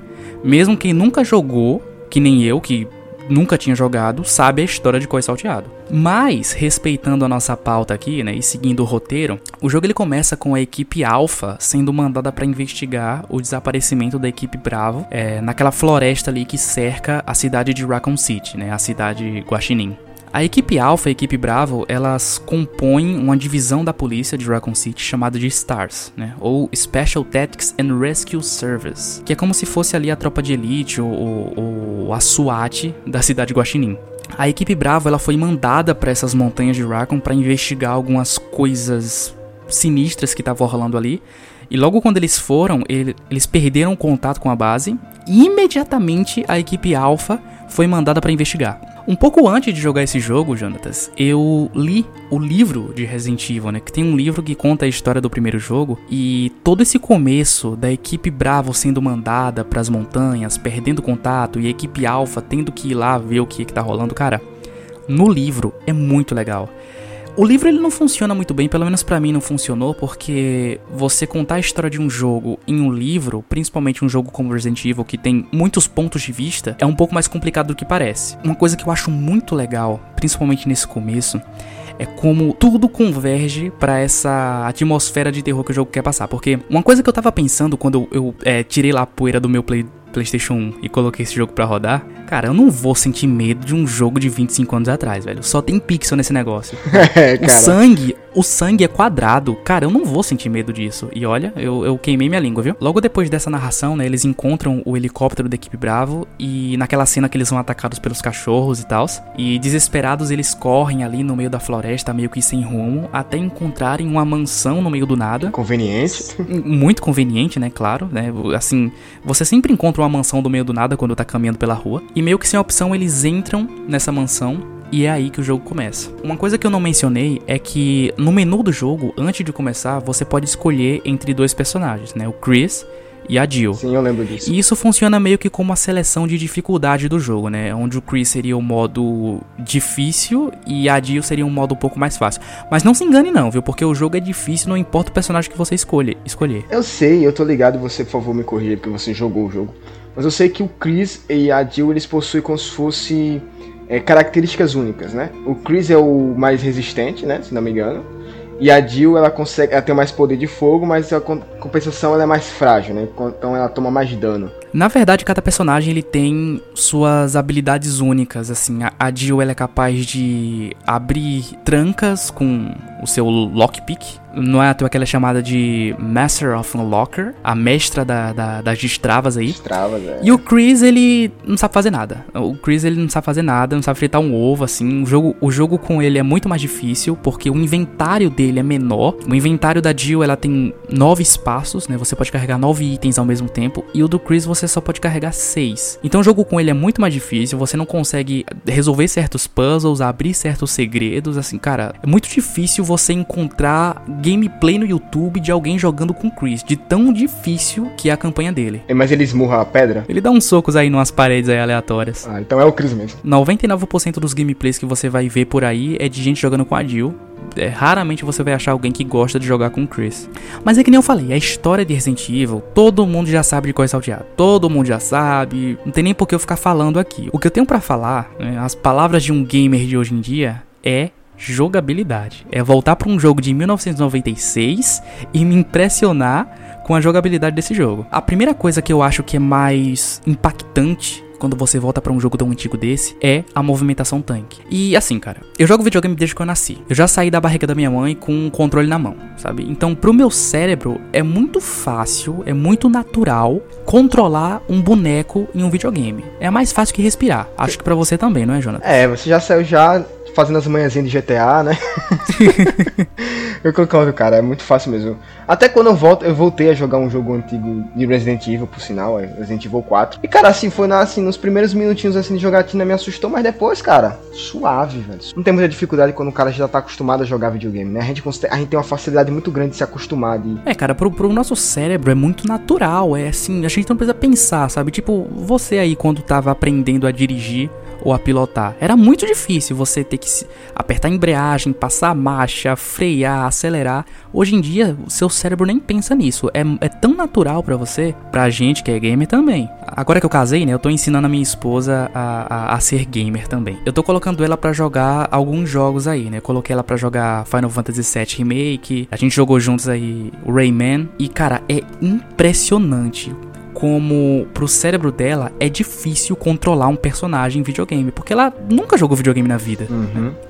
Mesmo quem nunca jogou, que nem eu, que nunca tinha jogado, sabe a história de Coi Salteado. Mas, respeitando a nossa pauta aqui, né, e seguindo o roteiro, o jogo ele começa com a equipe Alpha sendo mandada para investigar o desaparecimento da equipe Bravo é, naquela floresta ali que cerca a cidade de Raccoon City, né, a cidade Guaxinim. A equipe Alpha e a equipe Bravo, elas compõem uma divisão da polícia de Raccoon City chamada de STARS, né? Ou Special Tactics and Rescue Service, que é como se fosse ali a tropa de elite ou, ou a SWAT da cidade de Guaxinim. A equipe Bravo ela foi mandada para essas montanhas de Raccoon para investigar algumas coisas sinistras que estavam rolando ali. E logo quando eles foram, ele, eles perderam contato com a base e imediatamente a equipe Alpha foi mandada para investigar. Um pouco antes de jogar esse jogo, Jonatas, eu li o livro de Resident Evil, né? Que tem um livro que conta a história do primeiro jogo e todo esse começo da equipe Bravo sendo mandada para as montanhas, perdendo contato e a equipe Alpha tendo que ir lá ver o que, que tá rolando, cara. No livro é muito legal. O livro ele não funciona muito bem, pelo menos para mim não funcionou, porque você contar a história de um jogo em um livro, principalmente um jogo como Resident Evil que tem muitos pontos de vista, é um pouco mais complicado do que parece. Uma coisa que eu acho muito legal, principalmente nesse começo, é como tudo converge para essa atmosfera de terror que o jogo quer passar. Porque uma coisa que eu tava pensando quando eu, é, tirei lá a poeira do meu Play, PlayStation 1 e coloquei esse jogo para rodar, cara, eu não vou sentir medo de um jogo de 25 anos atrás, velho. Só tem pixel nesse negócio. é, o sangue, o sangue é quadrado. Cara, eu não vou sentir medo disso. E olha, eu, eu queimei minha língua, viu? Logo depois dessa narração, né, eles encontram o helicóptero da equipe Bravo e naquela cena que eles são atacados pelos cachorros e tal, e desesperados eles correm ali no meio da floresta, meio que sem rumo, até encontrarem uma mansão no meio do nada.
Conveniente.
Muito conveniente, né, claro, né? Assim, você sempre encontra uma mansão do meio do nada quando tá caminhando pela rua. E meio que sem opção eles entram nessa mansão e é aí que o jogo começa. Uma coisa que eu não mencionei é que no menu do jogo, antes de começar, você pode escolher entre dois personagens, né? O Chris e a Jill.
Sim, eu lembro disso.
E isso funciona meio que como uma seleção de dificuldade do jogo, né? Onde o Chris seria o modo difícil e a Jill seria um modo um pouco mais fácil. Mas não se engane não, viu? Porque o jogo é difícil, não importa o personagem que você escolhe, escolher.
Eu sei, eu tô ligado, você por favor me corrija porque você jogou o jogo. Mas eu sei que o Chris e a Jill eles possuem como se fosse é, características únicas, né? O Chris é o mais resistente, né? Se não me engano. E a Jill, ela consegue, ela tem mais poder de fogo, mas a compensação ela é mais frágil, né? Então ela toma mais dano.
Na verdade, cada personagem ele tem suas habilidades únicas, assim. A Jill ela é capaz de abrir trancas com o seu lockpick, não é à toa que ela é chamada de Master of Unlocker, a mestra da, da, das destravas aí.
Destravas, é.
E o Chris, ele não sabe fazer nada. O Chris, ele não sabe fazer nada, não sabe fritar um ovo, assim. O jogo, o jogo com ele é muito mais difícil, porque o inventário dele é menor. O inventário da Jill, ela tem nove espaços, né? Você pode carregar nove itens ao mesmo tempo. E o do Chris, você você só pode carregar 6. Então o jogo com ele é muito mais difícil, você não consegue resolver certos puzzles, abrir certos segredos, assim, cara, é muito difícil você encontrar gameplay no YouTube de alguém jogando com Chris, de tão difícil que é a campanha dele.
É, Mas ele esmurra a pedra?
Ele dá uns socos aí numas paredes aí aleatórias.
Ah, então é o Chris mesmo.
99% dos gameplays que você vai ver por aí é de gente jogando com a Jill. É, raramente você vai achar alguém que gosta de jogar com Chris. Mas é que nem eu falei, a história de Resident Evil, todo mundo já sabe de qual é salteado. Todo mundo já sabe, não tem nem por que eu ficar falando aqui. O que eu tenho pra falar, né, as palavras de um gamer de hoje em dia, é jogabilidade. É voltar pra um jogo de 1996 e me impressionar com a jogabilidade desse jogo. A primeira coisa que eu acho que é mais impactante quando você volta pra um jogo tão antigo desse é a movimentação tanque. E assim, cara, eu jogo videogame desde que eu nasci. Eu já saí da barriga da minha mãe com um controle na mão, sabe? Então, pro meu cérebro é muito fácil, é muito natural controlar um boneco em um videogame. É mais fácil que respirar. Acho que pra você também, não é, Jonathan?
É, você já saiu já fazendo as manhãzinhas de GTA, né? eu concordo, cara, é muito fácil mesmo. Até quando eu volto, eu voltei a jogar um jogo antigo de Resident Evil, por sinal, é Resident Evil 4. E, cara, assim, foi na, assim, nos primeiros minutinhos assim de jogatina me assustou, mas depois, cara, suave, velho. Não tem muita dificuldade quando o cara já tá acostumado a jogar videogame, né? A gente, a gente tem uma facilidade muito grande de se acostumar de.
É, cara, pro, pro nosso cérebro é muito natural. É assim, a gente não precisa pensar, sabe? Tipo, você aí quando tava aprendendo a dirigir ou a pilotar, era muito difícil você ter que apertar a embreagem, passar a marcha, frear, acelerar. Hoje em dia, o seu cérebro nem pensa nisso. É, é tão natural pra você, pra gente que é gamer também. Agora que eu casei, né, eu tô ensinando a minha esposa a, a, a ser gamer também. Eu tô colocando ela pra jogar alguns jogos aí, né? Coloquei ela pra jogar Final Fantasy VII Remake. A gente jogou juntos aí Rayman. E, cara, é impressionante como pro cérebro dela é difícil controlar um personagem em videogame, porque ela nunca jogou videogame na vida.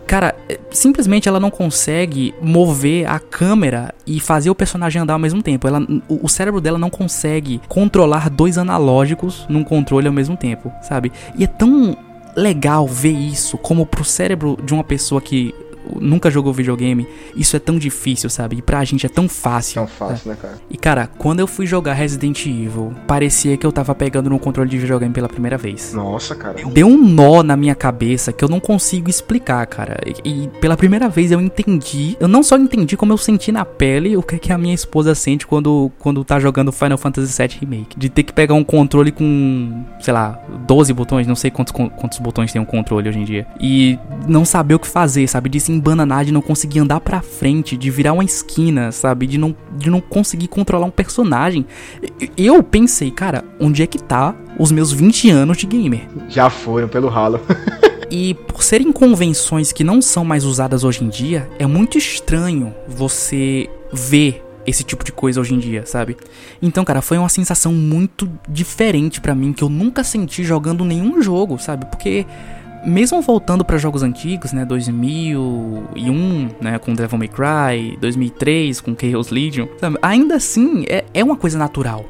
Cara, é, simplesmente ela não consegue mover a câmera e fazer o personagem andar ao mesmo tempo. Ela, o, o cérebro dela não consegue controlar dois analógicos num controle ao mesmo tempo, sabe? E é tão legal ver isso como pro cérebro de uma pessoa que nunca jogou videogame, isso é tão difícil, sabe? E pra gente é tão fácil.
Tão fácil, né, cara?
E cara, quando eu fui jogar Resident Evil, parecia que eu tava pegando no controle de videogame pela primeira vez.
Nossa, cara.
Deu um nó na minha cabeça que eu não consigo explicar, cara. E, e pela primeira vez eu entendi, eu não só entendi como eu senti na pele o que, que a minha esposa sente quando, quando tá jogando Final Fantasy VII Remake. De ter que pegar um controle com, sei lá, 12 botões, não sei quantos, quantos botões tem um controle hoje em dia. E não saber o que fazer, sabe? De se embananar, de não conseguir andar pra frente, de virar uma esquina, sabe? De não, de não conseguir controlar um personagem. Eu pensei, cara, onde é que tá os meus 20 anos de gamer?
Já foram pelo ralo.
E por serem convenções que não são mais usadas hoje em dia, é muito estranho você ver esse tipo de coisa hoje em dia, sabe? Então, cara, foi uma sensação muito diferente pra mim que eu nunca senti jogando nenhum jogo, sabe? Porque mesmo voltando pra jogos antigos, né, 2001, né, com Devil May Cry, 2003 com Chaos Legion, ainda assim é, é uma coisa natural.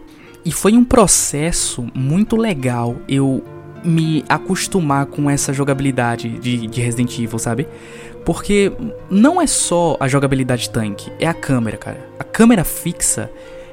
E foi um processo muito legal eu me acostumar com essa jogabilidade de, de Resident Evil, sabe? Porque não é só a jogabilidade tanque, é a câmera, cara. A câmera fixa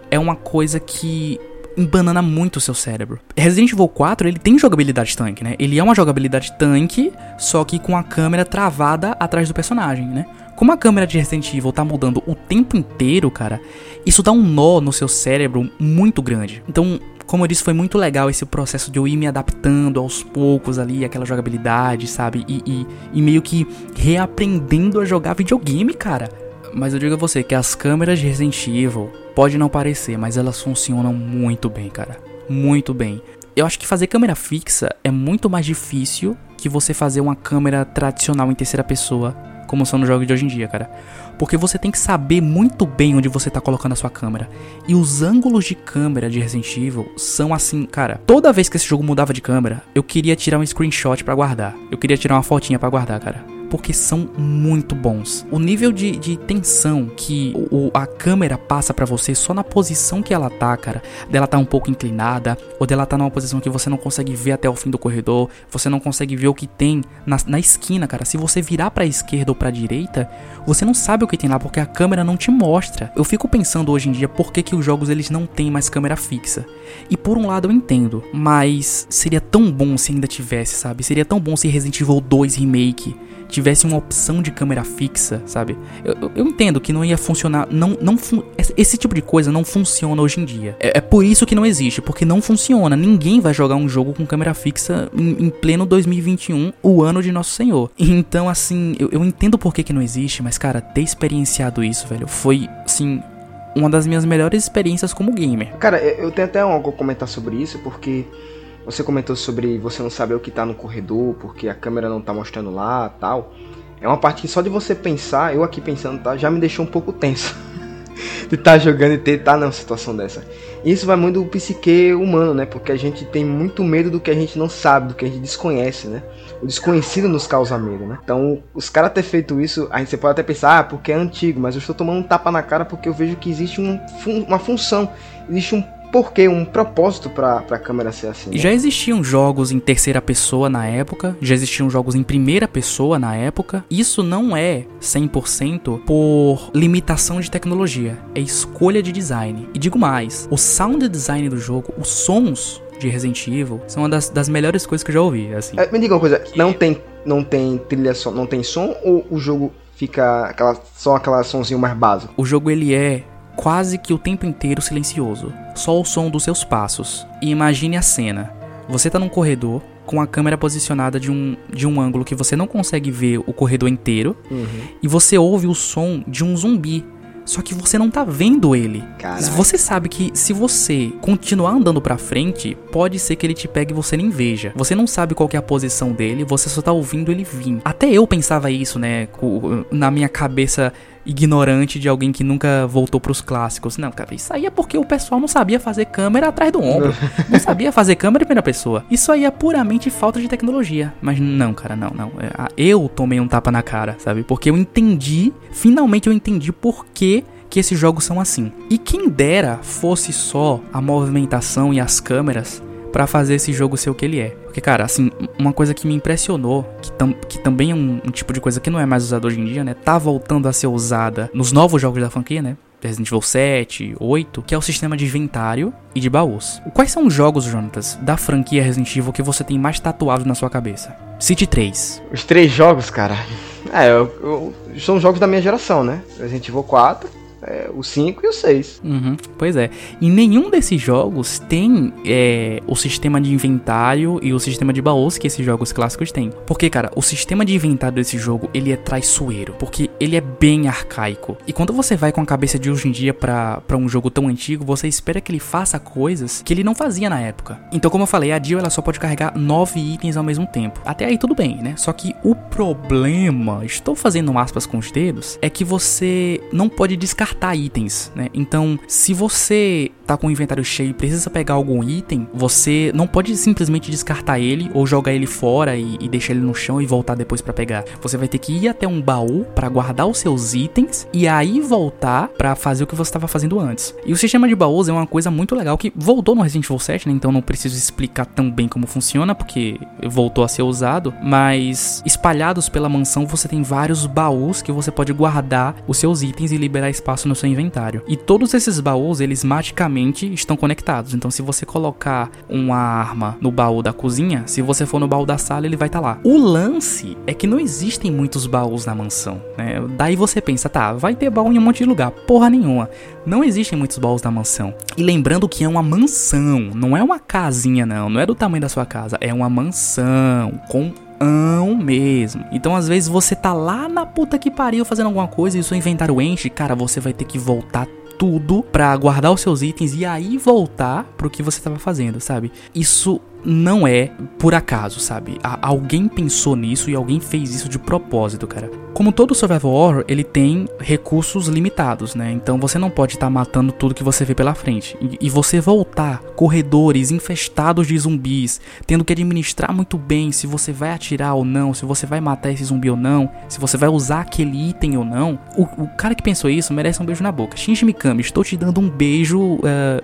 é uma coisa que embanana muito o seu cérebro. Resident Evil 4, ele tem jogabilidade tanque, né? Ele é uma jogabilidade tanque, só que com a câmera travada atrás do personagem, né? Como a câmera de Resident Evil tá mudando o tempo inteiro, cara, isso dá um nó no seu cérebro muito grande. Então, como eu disse, foi muito legal esse processo de eu ir me adaptando aos poucos ali, aquela jogabilidade, sabe? E, e, e meio que reaprendendo a jogar videogame, cara. Mas eu digo a você que as câmeras de Resident Evil pode não parecer, mas elas funcionam muito bem, cara. Muito bem. Eu acho que fazer câmera fixa é muito mais difícil que você fazer uma câmera tradicional em terceira pessoa, como são nos jogos de hoje em dia, cara. Porque você tem que saber muito bem onde você tá colocando a sua câmera. E os ângulos de câmera de Resident Evil são assim, cara. Toda vez que esse jogo mudava de câmera, eu queria tirar um screenshot pra guardar. Eu queria tirar uma fotinha pra guardar, cara. Porque são muito bons. O nível de, de tensão que o, a câmera passa para você só na posição que ela tá, cara, dela tá um pouco inclinada, ou dela tá numa posição que você não consegue ver até o fim do corredor, você não consegue ver o que tem na, na esquina, cara. Se você virar pra esquerda ou pra direita, você não sabe o que tem lá, porque a câmera não te mostra. Eu fico pensando hoje em dia por que, que os jogos eles não têm mais câmera fixa. E por um lado eu entendo, mas seria tão bom se ainda tivesse, sabe? Seria tão bom se Resident Evil 2 Remake tivesse uma opção de câmera fixa, sabe? Eu, eu, eu entendo que não ia funcionar, não, não fun esse tipo de coisa não funciona hoje em dia. É, é, por isso que não existe, porque não funciona. Ninguém vai jogar um jogo com câmera fixa em, em pleno 2021, o ano de Nosso Senhor. Então, assim, eu, eu entendo por que, que não existe, mas, cara, ter experienciado isso, velho, foi, assim, uma das minhas melhores experiências como gamer.
Cara, eu tenho até algo a comentar sobre isso, porque você comentou sobre você não saber o que tá no corredor, porque a câmera não tá mostrando lá tal. É uma parte que só de você pensar, eu aqui pensando, tá, já me deixou um pouco tenso. de estar tá jogando e ter tá numa situação dessa. Isso vai muito do psique humano, né? Porque a gente tem muito medo do que a gente não sabe, do que a gente desconhece, né? O desconhecido nos causa medo, né? Então, os caras ter feito isso, a gente pode até pensar, ah, porque é antigo, mas eu estou tomando um tapa na cara porque eu vejo que existe um, uma função, existe um porquê, um propósito para a câmera ser assim.
Né? Já existiam jogos em terceira pessoa na época, já existiam jogos em primeira pessoa na época. Isso não é 100% por limitação de tecnologia, é escolha de design. E digo mais, o sound design do jogo, os sons de Resident Evil são uma das, das melhores coisas que eu já ouvi, assim.
É, me diga uma coisa, não tem não tem trilha som, não tem som ou o jogo fica aquela só aquela sonzinho mais básico?
O jogo ele é quase que o tempo inteiro silencioso, só o som dos seus passos. E imagine a cena: você está num corredor com a câmera posicionada de um, de um ângulo que você não consegue ver o corredor inteiro, uhum. e você ouve o som de um zumbi só que você não tá vendo ele. Caraca. Você sabe que se você continuar andando para frente, pode ser que ele te pegue e você nem veja. Você não sabe qual é a posição dele, você só tá ouvindo ele vir. Até eu pensava isso, né, na minha cabeça ignorante de alguém que nunca voltou pros clássicos. Não, cara, isso aí é porque o pessoal não sabia fazer câmera atrás do ombro. não sabia fazer câmera em primeira pessoa. Isso aí é puramente falta de tecnologia. Mas não, cara, não, não. É, eu tomei um tapa na cara, sabe? Porque eu entendi, finalmente eu entendi por que que esses jogos são assim. E quem dera fosse só a movimentação e as câmeras para fazer esse jogo ser o que ele é. Porque, cara, assim, uma coisa que me impressionou, que, tam, que também é um, um, tipo de coisa que não é mais usada hoje em dia, né? Tá voltando a ser usada nos novos jogos da franquia, né? Resident Evil 7, 8, que é o sistema de inventário e de baús. Quais são os jogos, Jonatas, da franquia Resident Evil que você tem mais tatuado na sua cabeça? Cite três.
Os três jogos, cara. É, eu, eu, são jogos da minha geração, né? Resident Evil 4, é, o 5 e o 6.
Uhum, pois é. E nenhum desses jogos tem é, o sistema de inventário e o sistema de baús que esses jogos clássicos têm. Porque, cara, o sistema de inventário desse jogo, ele é traiçoeiro. Porque ele é bem arcaico. E quando você vai com a cabeça de hoje em dia para um jogo tão antigo, você espera que ele faça coisas que ele não fazia na época. Então, como eu falei, a Dio ela só pode carregar nove itens ao mesmo tempo. Até aí tudo bem, né? Só que o problema, estou fazendo aspas com os dedos, é que você não pode descartar descartar itens, né? Então, se você tá com o inventário cheio e precisa pegar algum item, você não pode simplesmente descartar ele ou jogar ele fora e, e deixar ele no chão e voltar depois para pegar. Você vai ter que ir até um baú para guardar os seus itens e aí voltar para fazer o que você estava fazendo antes. E o sistema de baús é uma coisa muito legal que voltou no Resident Evil 7, né? Então não preciso explicar tão bem como funciona porque voltou a ser usado, mas espalhados pela mansão você tem vários baús que você pode guardar os seus itens e liberar espaço espaço no seu inventário. E todos esses baús, eles magicamente estão conectados. Então, se você colocar uma arma no baú da cozinha, se você for no baú da sala, ele vai estar tá lá. O lance é que não existem muitos baús na mansão. Né? Daí você pensa, tá, vai ter baú em um monte de lugar. Porra nenhuma. Não existem muitos baús na mansão. E lembrando que é uma mansão, não é uma casinha, não. Não é do tamanho da sua casa. É uma mansão com mesmo. Então, às vezes, você tá lá na puta que pariu fazendo alguma coisa e o seu inventário enche, cara, você vai ter que voltar tudo para guardar os seus itens e aí voltar pro que você tava fazendo, sabe? Isso não é por acaso, sabe? A alguém pensou nisso e alguém fez isso de propósito, cara. Como todo survival horror, ele tem recursos limitados, né? Então você não pode estar tá matando tudo que você vê pela frente. E, e, você voltar corredores infestados de zumbis, tendo que administrar muito bem se você vai atirar ou não, se você vai matar esse zumbi ou não, se você vai usar aquele item ou não. O, o cara que pensou isso merece um beijo na boca. Shinji Mikami, estou te dando um beijo uh,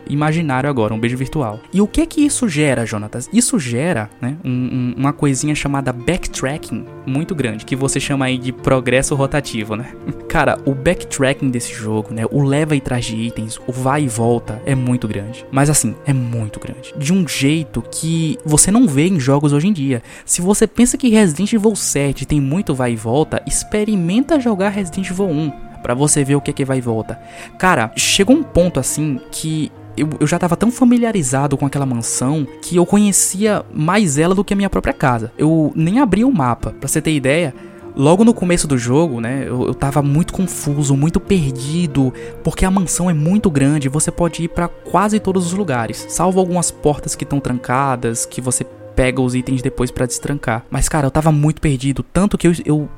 imaginário agora, um beijo virtual. E o que é que isso gera, Jonatas? Isso gera, né, um, um, uma coisinha chamada backtracking muito grande, que você chama aí de progresso rotativo, né? Cara, o backtracking desse jogo, né? O leva e traz de itens, o vai e volta é muito grande. Mas assim, é muito grande. De um jeito que você não vê em jogos hoje em dia. Se você pensa que Resident Evil 7 tem muito vai e volta, experimenta jogar Resident Evil 1 para você ver o que é que vai e volta. Cara, chegou um ponto assim que eu, eu, já tava tão familiarizado com aquela mansão que eu conhecia mais ela do que a minha própria casa. Eu nem abri o mapa, pra você ter ideia. Logo no começo do jogo, né, eu, eu tava muito confuso, muito perdido, porque a mansão é muito grande, você pode ir para quase todos os lugares, salvo algumas portas que estão trancadas, que você pega os itens depois para destrancar. Mas cara, eu tava muito perdido, tanto que eu, eu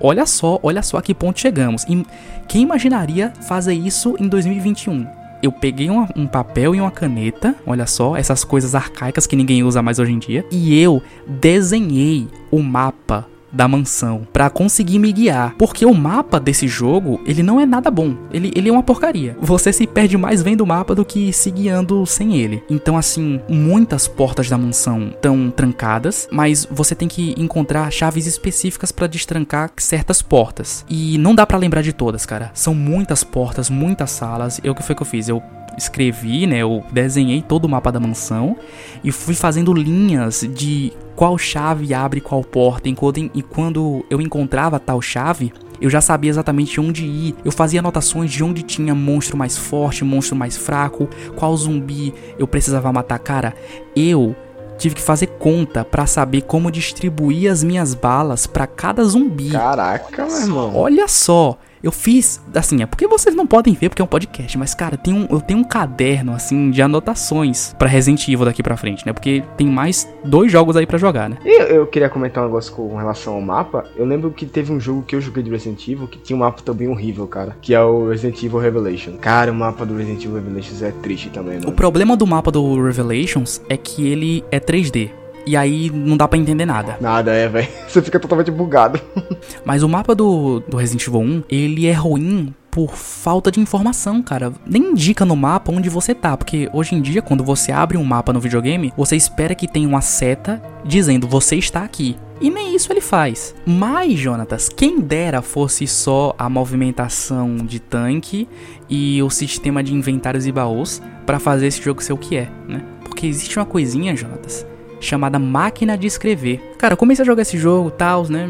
olha só, olha só a que ponto chegamos. E quem imaginaria fazer isso em 2021? Eu peguei um papel e uma caneta, olha só, essas coisas arcaicas que ninguém usa mais hoje em dia, e eu desenhei o mapa da mansão para conseguir me guiar, porque o mapa desse jogo, ele não é nada bom. Ele, ele é uma porcaria. Você se perde mais vendo o mapa do que se guiando sem ele. Então assim, muitas portas da mansão estão trancadas, mas você tem que encontrar chaves específicas para destrancar certas portas. E não dá para lembrar de todas, cara. São muitas portas, muitas salas. E o que foi que eu fiz? Eu escrevi, né? Eu desenhei todo o mapa da mansão e fui fazendo linhas de qual chave abre qual porta. E quando eu encontrava tal chave, eu já sabia exatamente onde ir. Eu fazia anotações de onde tinha monstro mais forte, monstro mais fraco, qual zumbi eu precisava matar. Cara, eu tive que fazer conta para saber como distribuir as minhas balas para cada zumbi.
Caraca, meu irmão.
Olha só, eu fiz, assim, é porque vocês não podem ver porque é um podcast, mas cara, tem um, eu tenho um caderno, assim, de anotações para Resident Evil daqui pra frente, né? Porque tem mais dois jogos aí para jogar, né?
E eu queria comentar um negócio com relação ao mapa. Eu lembro que teve um jogo que eu joguei de Resident Evil que tinha um mapa também horrível, cara. Que é o Resident Evil Revelation. Cara, o mapa do Resident Evil Revelations é triste também, mano.
O problema do mapa do Revelations é que ele é 3D e aí não dá para entender nada.
Nada, é, velho. Você fica totalmente bugado.
Mas o mapa do, do Resident Evil 1, ele é ruim por falta de informação, cara. Nem indica no mapa onde você tá, porque hoje em dia, quando você abre um mapa no videogame, você espera que tenha uma seta dizendo você está aqui. E nem isso ele faz. Mas, Jonatas, quem dera fosse só a movimentação de tanque e o sistema de inventários e baús para fazer esse jogo ser o que é, né? Porque existe uma coisinha, Jonatas, chamada Máquina de Escrever. Cara, eu comecei a jogar esse jogo, tal, né?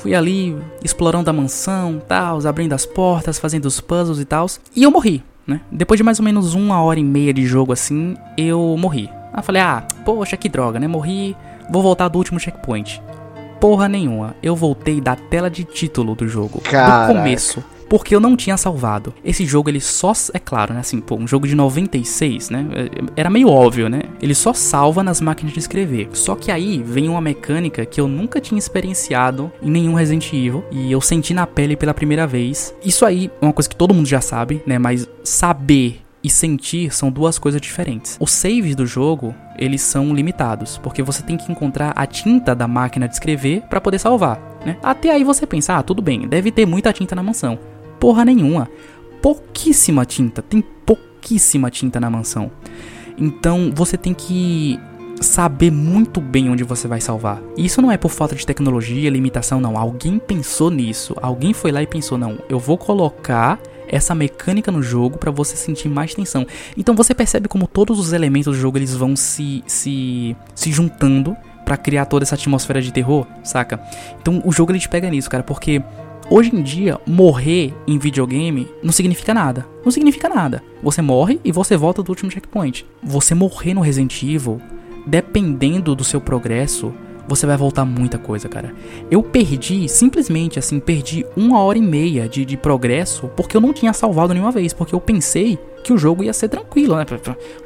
Fui ali explorando a mansão, tal, abrindo as portas, fazendo os puzzles e tal, e eu morri, né? Depois de mais ou menos uma hora e meia de jogo assim, eu morri. Aí falei, ah, poxa, que droga, né? Morri, vou voltar do último checkpoint. Porra nenhuma, eu voltei da tela de título do jogo,
Caraca.
do começo porque eu não tinha salvado. Esse jogo ele só, é claro, né, assim, pô, um jogo de 96, né? É, era meio óbvio, né? Ele só salva nas máquinas de escrever. Só que aí vem uma mecânica que eu nunca tinha experienciado em nenhum Resident Evil e eu senti na pele pela primeira vez. Isso aí é uma coisa que todo mundo já sabe, né? Mas saber e sentir são duas coisas diferentes. Os saves do jogo, eles são limitados, porque você tem que encontrar a tinta da máquina de escrever para poder salvar, né? Até aí você pensa, ah, tudo bem, deve ter muita tinta na mansão porra nenhuma. Pouquíssima tinta, tem pouquíssima tinta na mansão. Então você tem que saber muito bem onde você vai salvar. Isso não é por falta de tecnologia, limitação, não. Alguém pensou nisso. Alguém foi lá e pensou: não, eu vou colocar essa mecânica no jogo para você sentir mais tensão. Então você percebe como todos os elementos do jogo eles vão se se, se juntando para criar toda essa atmosfera de terror, saca? Então o jogo ele te pega nisso, cara, porque Hoje em dia, morrer em videogame não significa nada. Não significa nada. Você morre e você volta do último checkpoint. Você morrer no Resident Evil, dependendo do seu progresso, você vai voltar muita coisa, cara. Eu perdi, simplesmente assim, perdi uma hora e meia de, de progresso porque eu não tinha salvado nenhuma vez. Porque eu pensei que o jogo ia ser tranquilo, né?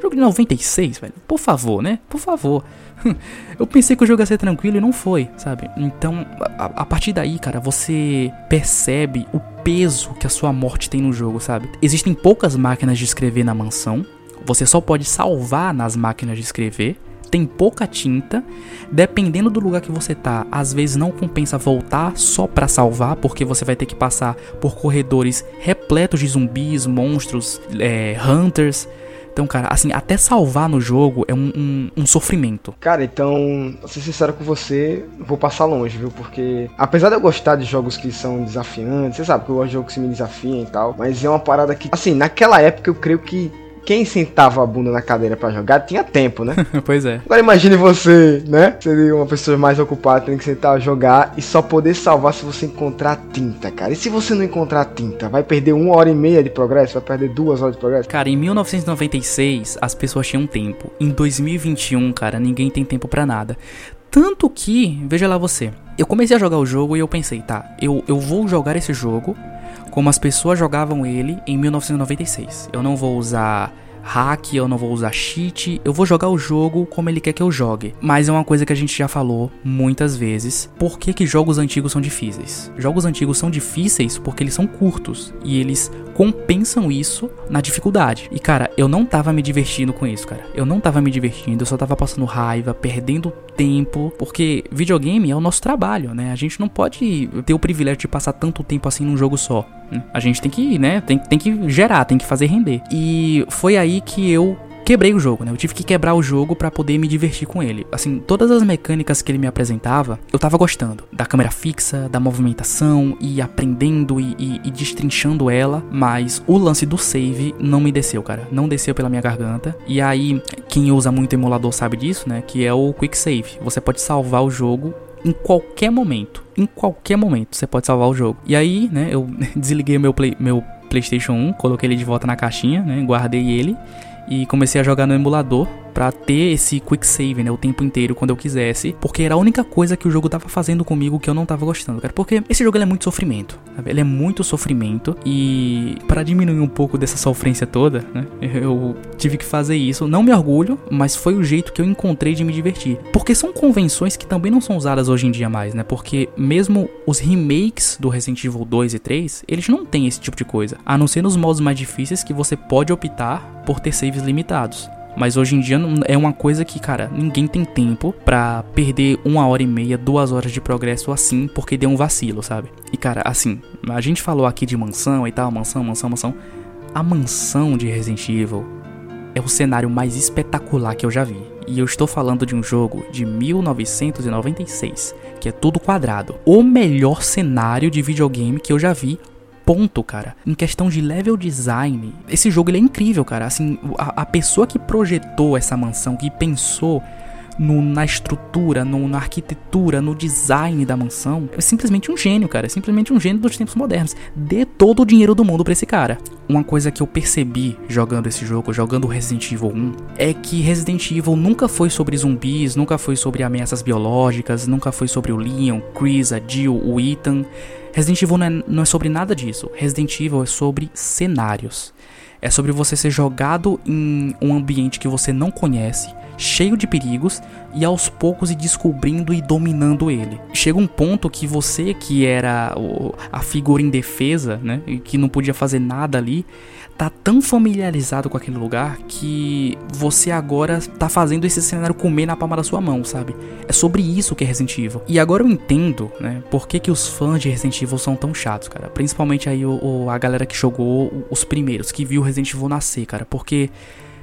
Jogo de 96, velho. Por favor, né? Por favor. Eu pensei que o jogo ia ser tranquilo e não foi, sabe? Então, a, a, partir daí, cara, você percebe o peso que a sua morte tem no jogo, sabe? Existem poucas máquinas de escrever na mansão. Você só pode salvar nas máquinas de escrever tem pouca tinta. Dependendo do lugar que você tá, às vezes não compensa voltar só para salvar, porque você vai ter que passar por corredores repletos de zumbis, monstros, é, hunters. Então, cara, assim, até salvar no jogo é um, um, um, sofrimento.
Cara, então, pra ser sincero com você, vou passar longe, viu? Porque, apesar de eu gostar de jogos que são desafiantes, você sabe que eu gosto de jogos que me desafiam e tal, mas é uma parada que, assim, naquela época eu creio que quem sentava a bunda na cadeira para jogar tinha tempo, né?
pois é.
Agora imagine você, né? Seria uma pessoa mais ocupada, tendo que sentar a jogar e só poder salvar se você encontrar tinta, cara. E se você não encontrar tinta, vai perder uma hora e meia de progresso? Vai perder duas horas de progresso?
Cara, em 1996 as pessoas tinham tempo. Em 2021, cara, ninguém tem tempo para nada. Tanto que, veja lá você, eu comecei a jogar o jogo e eu pensei, tá, eu, eu vou jogar esse jogo como as pessoas jogavam ele em 1996. Eu não vou usar hack, eu não vou usar cheat, eu vou jogar o jogo como ele quer que eu jogue. Mas é uma coisa que a gente já falou muitas vezes. Por que, que jogos antigos são difíceis? Jogos antigos são difíceis porque eles são curtos e eles compensam isso na dificuldade. E cara, eu não tava me divertindo com isso, cara. Eu não tava me divertindo, eu só tava passando raiva, perdendo tempo, porque videogame é o nosso trabalho, né? A gente não pode ter o privilégio de passar tanto tempo assim num jogo só. A gente tem que, né, tem, tem que gerar, tem que fazer render. E foi aí que eu quebrei o jogo, né? Eu tive que quebrar o jogo para poder me divertir com ele. Assim, todas as mecânicas que ele me apresentava, eu tava gostando. Da câmera fixa, da movimentação, e aprendendo e, e, e, destrinchando ela. Mas o lance do save não me desceu, cara. Não desceu pela minha garganta. E aí, quem usa muito emulador sabe disso, né? Que é o Quick Save. Você pode salvar o jogo em qualquer momento. Em qualquer momento você pode salvar o jogo. E aí, né, eu desliguei meu, play, meu PlayStation 1, coloquei ele de volta na caixinha, né, guardei ele e comecei a jogar no emulador para ter esse quick save, né, o tempo inteiro quando eu quisesse, porque era a única coisa que o jogo tava fazendo comigo que eu não tava gostando, cara. Porque esse jogo é muito sofrimento, sabe? ele é muito sofrimento e para diminuir um pouco dessa sofrência toda, né, eu tive que fazer isso. Não me orgulho, mas foi o jeito que eu encontrei de me divertir. Porque são convenções que também não são usadas hoje em dia mais, né? Porque mesmo os remakes do Resident Evil 2 e 3, eles não têm esse tipo de coisa, a não ser nos modos mais difíceis que você pode optar por ter saves limitados. Mas hoje em dia é uma coisa que, cara, ninguém tem tempo pra perder uma hora e meia, duas horas de progresso assim, porque deu um vacilo, sabe? E, cara, assim, a gente falou aqui de mansão e tal, mansão, mansão, mansão. A mansão de Resident Evil é o cenário mais espetacular que eu já vi. E eu estou falando de um jogo de 1996, que é tudo quadrado. O melhor cenário de videogame que eu já vi ponto, cara. Em questão de level design, esse jogo ele é incrível, cara. Assim, a, a pessoa que projetou essa mansão, que pensou no, na estrutura, no, na arquitetura, no design da mansão, é simplesmente um gênio, cara. É simplesmente um gênio dos tempos modernos. Dê todo o dinheiro do mundo para esse cara. Uma coisa que eu percebi jogando esse jogo, jogando Resident Evil 1, é que Resident Evil nunca foi sobre zumbis, nunca foi sobre ameaças biológicas, nunca foi sobre o Leon, Chris, a Jill, o Ethan. Resident Evil não é, não é sobre nada disso. Resident Evil é sobre cenários. É sobre você ser jogado em um ambiente que você não conhece, cheio de perigos, e aos poucos ir descobrindo e dominando ele. Chega um ponto que você, que era a figura indefesa, né, e que não podia fazer nada ali, tá tão familiarizado com aquele lugar que você agora tá fazendo esse cenário comer na palma da sua mão, sabe? É sobre isso que é Resident Evil. E agora eu entendo, né, por que, que os fãs de Resident Evil são tão chatos, cara. Principalmente aí o, o, a galera que jogou os primeiros, que viu Resident Evil nascer, cara. Porque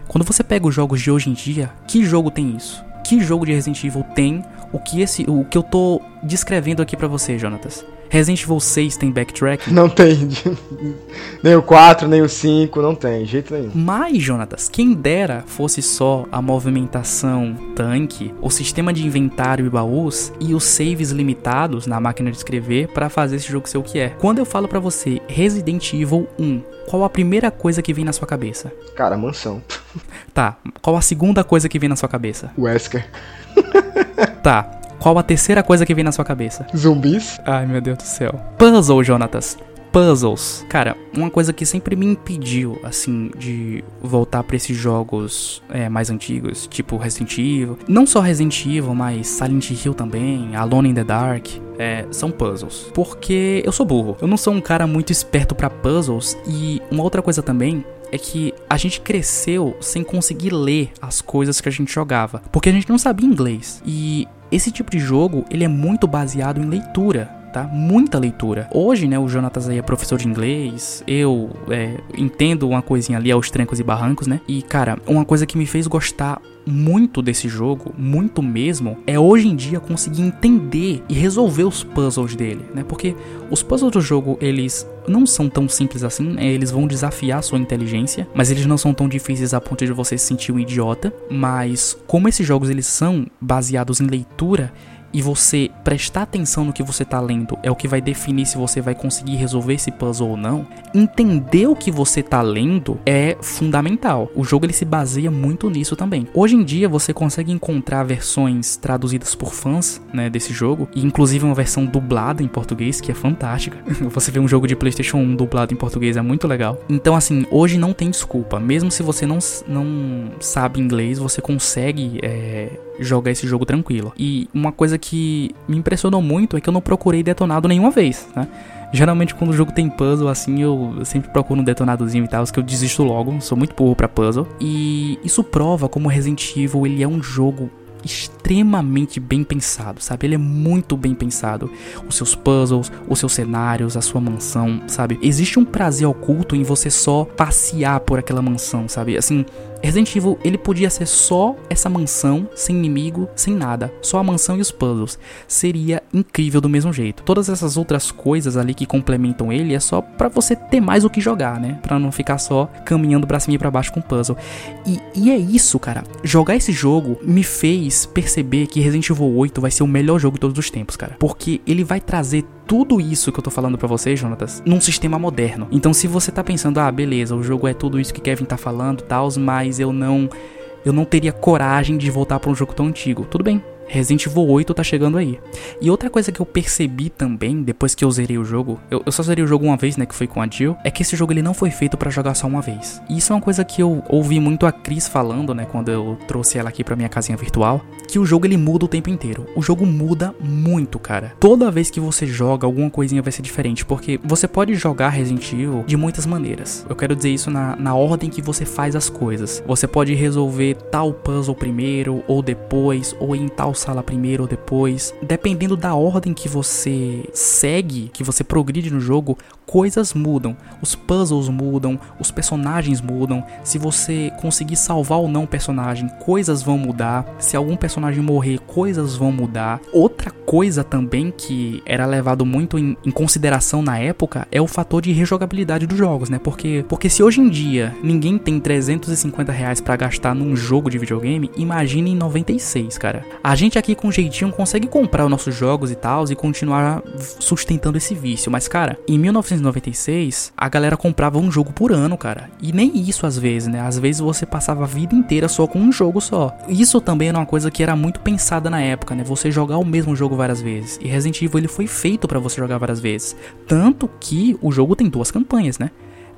quando você pega os jogos de hoje em dia, que jogo tem isso? Que jogo de Resident Evil tem o que esse, o que eu tô descrevendo aqui para você, Jonatas? Resident Evil 6 tem backtrack?
Não tem. nem o 4, nem o 5, não tem, jeito nenhum.
Mas, Jonatas, quem dera fosse só a movimentação tanque, o sistema de inventário e baús e os saves limitados na máquina de escrever para fazer esse jogo ser o que é. Quando eu falo para você Resident Evil 1, qual a primeira coisa que vem na sua cabeça?
Cara, mansão.
Tá, qual a segunda coisa que vem na sua cabeça?
Wesker.
tá, qual a terceira coisa que vem na sua cabeça?
Zumbis?
Ai, meu Deus do céu. Puzzle, Jonatas puzzles. Cara, uma coisa que sempre me impediu, assim, de voltar para esses jogos é, mais antigos, tipo Resident Evil. Não só Resident Evil, mas Silent Hill também, Alone in the Dark. É, são puzzles. Porque eu sou burro. Eu não sou um cara muito esperto para puzzles. E uma outra coisa também é que a gente cresceu sem conseguir ler as coisas que a gente jogava, porque a gente não sabia inglês. E esse tipo de jogo, ele é muito baseado em leitura tá? Muita leitura. Hoje, né, o Jonatas aí é professor de inglês, eu é, entendo uma coisinha ali aos trancos e barrancos, né? E, cara, uma coisa que me fez gostar muito desse jogo, muito mesmo, é hoje em dia conseguir entender e resolver os puzzles dele, né? Porque os puzzles do jogo, eles não são tão simples assim, né? eles vão desafiar sua inteligência, mas eles não são tão difíceis a ponto de você se sentir um idiota, mas como esses jogos eles são baseados em leitura, e você prestar atenção no que você está lendo é o que vai definir se você vai conseguir resolver esse puzzle ou não. Entender o que você está lendo é fundamental. O jogo ele se baseia muito nisso também. Hoje em dia você consegue encontrar versões traduzidas por fãs, né, desse jogo, e inclusive uma versão dublada em português que é fantástica. você vê um jogo de PlayStation 1 dublado em português é muito legal. Então assim, hoje não tem desculpa. Mesmo se você não, não sabe inglês, você consegue é, jogar esse jogo tranquilo. E uma coisa que me impressionou muito é que eu não procurei detonado nenhuma vez, né? Geralmente quando o jogo tem puzzle assim, eu sempre procuro um detonadozinho e tal, que eu desisto logo, sou muito burro para puzzle. E isso prova como Resident Evil ele é um jogo extremamente bem pensado, sabe? Ele é muito bem pensado. Os seus puzzles, os seus cenários, a sua mansão, sabe? Existe um prazer oculto em você só passear por aquela mansão, sabe? Assim, Resident Evil, ele podia ser só essa mansão, sem inimigo, sem nada. Só a mansão e os puzzles. Seria incrível do mesmo jeito. Todas essas outras coisas ali que complementam ele é só para você ter mais o que jogar, né? Pra não ficar só caminhando pra cima e pra baixo com puzzle. E, e é isso, cara. Jogar esse jogo me fez perceber que Resident Evil 8 vai ser o melhor jogo de todos os tempos, cara. Porque ele vai trazer tudo isso que eu tô falando para você, Jonatas, num sistema moderno. Então, se você tá pensando, ah, beleza, o jogo é tudo isso que Kevin tá falando, tal, mas eu não eu não teria coragem de voltar para um jogo tão antigo. Tudo bem, Resident Evil 8 tá chegando aí. E outra coisa que eu percebi também, depois que eu zerei o jogo, eu, eu só zerei o jogo uma vez, né, que foi com a Jill, é que esse jogo ele não foi feito para jogar só uma vez. E isso é uma coisa que eu ouvi muito a Cris falando, né, quando eu trouxe ela aqui pra minha casinha virtual, que o jogo ele muda o tempo inteiro. O jogo muda muito, cara. Toda vez que você joga, alguma coisinha vai ser diferente, porque você pode jogar Resident Evil de muitas maneiras. Eu quero dizer isso na, na ordem que você faz as coisas. Você pode resolver tal puzzle primeiro, ou depois, ou em tal sala primeiro ou depois. Dependendo da ordem que você segue, que você progride no jogo, coisas mudam, os puzzles mudam, os personagens mudam. Se você conseguir salvar ou não o personagem, coisas vão mudar. Se algum personagem morrer, coisas vão mudar. Outra coisa também que era levado muito em, em consideração na época é o fator de rejogabilidade dos jogos, né? Porque, porque se hoje em dia ninguém tem 350 reais para gastar num jogo de videogame, imagine em 96, cara. A gente aqui com jeitinho consegue comprar os nossos jogos e tal e continuar sustentando esse vício, mas cara, em 19 1996, a galera comprava um jogo por ano, cara. E nem isso às vezes, né? Às vezes você passava a vida inteira só com um jogo só. Isso também era uma coisa que era muito pensada na época, né? Você jogar o mesmo jogo várias vezes. E Resident Evil ele foi feito para você jogar várias vezes. Tanto que o jogo tem duas campanhas, né?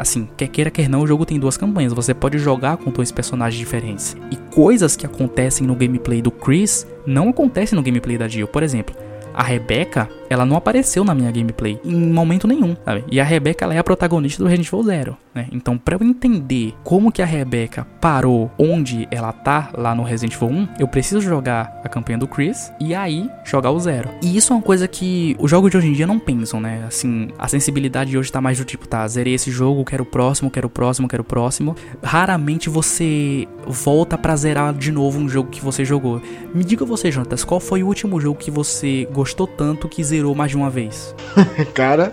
Assim, quer queira, quer não, o jogo tem duas campanhas. Você pode jogar com dois personagens diferentes. E coisas que acontecem no gameplay do Chris não acontecem no gameplay da Jill. Por exemplo, a Rebecca, ela não apareceu na minha gameplay em momento nenhum, sabe? E a Rebecca, ela é a protagonista do Resident Evil Zero, né? Então, para eu entender como que a Rebecca parou onde ela tá lá no Resident Evil 1, eu preciso jogar a campanha do Chris e aí jogar o Zero. E isso é uma coisa que os jogos de hoje em dia não pensam, né? Assim, a sensibilidade de hoje tá mais do tipo, tá, zerei esse jogo, quero o próximo, quero o próximo, quero o próximo. Raramente você volta pra zerar de novo um jogo que você jogou. Me diga você, Jonatas, qual foi o último jogo que você gostou tanto que zerou mais de uma vez?
cara,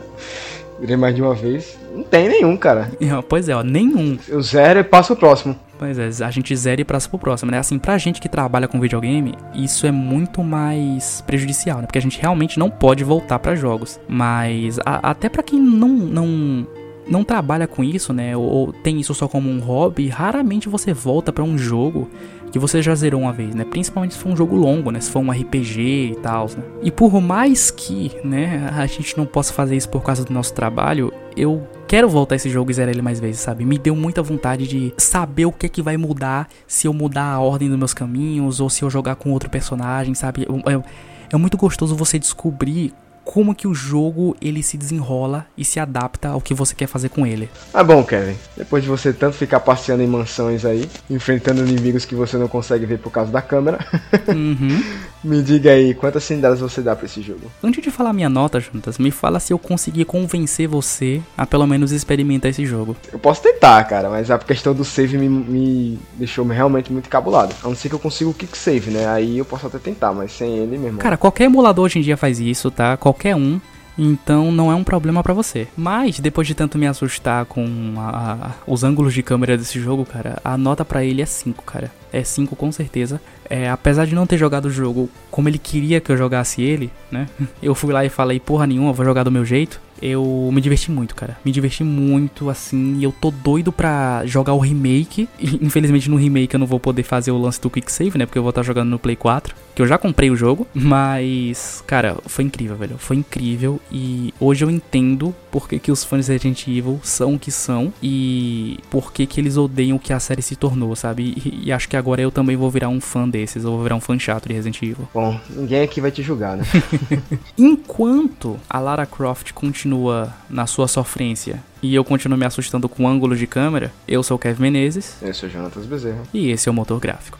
zerei mais de uma vez. Não tem nenhum, cara.
Pois é, ó, nenhum.
Eu zero e passo pro próximo.
Pois é, a gente zera e passa pro próximo, né? Assim, pra gente que trabalha com videogame, isso é muito mais prejudicial, né? Porque a gente realmente não pode voltar para jogos. Mas a, até para quem não, não não trabalha com isso, né, ou, tem isso só como um hobby, raramente você volta para um jogo que você já zerou uma vez, né? Principalmente se for um jogo longo, né? Se for um RPG e tal, né? E por mais que, né, a gente não possa fazer isso por causa do nosso trabalho, eu quero voltar esse jogo e zerar ele mais vezes, sabe? Me deu muita vontade de saber o que é que vai mudar se eu mudar a ordem dos meus caminhos ou se eu jogar com outro personagem, sabe? É, é muito gostoso você descobrir como que o jogo ele se desenrola e se adapta ao que você quer fazer com ele.
Ah, bom, Kevin. Depois de você tanto ficar passeando em mansões aí, enfrentando inimigos que você não consegue ver por causa da câmera,
Uhum.
me diga aí quantas cilindradas você dá pra esse jogo.
Antes de falar minha nota, Juntas, me fala se eu conseguir convencer você a pelo menos experimentar esse jogo.
Eu posso tentar, cara, mas a questão do save me, me deixou realmente muito cabulado. A não ser que eu consiga o kick save, né? Aí eu posso até tentar, mas sem ele, meu irmão.
Cara, qualquer emulador hoje em dia faz isso, tá? Qualquer um. Então não é um problema pra você. Mas depois de tanto me assustar com a- a- os ângulos de câmera desse jogo, cara, a nota pra ele é 5, cara. É 5 com certeza. É, apesar de não ter jogado o jogo como ele queria que eu jogasse ele, né? Eu fui lá e falei, porra nenhuma, vou jogar do meu jeito. Eu me diverti muito, cara. Me diverti muito, assim. E eu tô doido pra jogar o remake. Infelizmente no remake eu não vou poder fazer o lance do Quick Save, né? Porque eu vou estar jogando no Play 4. Que eu já comprei o jogo. Mas, cara, foi incrível, velho. Foi incrível. E hoje eu entendo por que, que os fãs de Resident Evil são o que são. E por que, que eles odeiam o que a série se tornou, sabe? E, e acho que agora eu também vou virar um fã desses. Eu vou virar um fã chato de Resident Evil.
Bom, ninguém aqui vai te julgar, né?
Enquanto a Lara Croft continua na sua sofrência e eu continuo me assustando com ângulos de câmera, eu sou o Kevin Menezes
eu sou o Jonatas Bezerra.
e esse é o Motor Gráfico.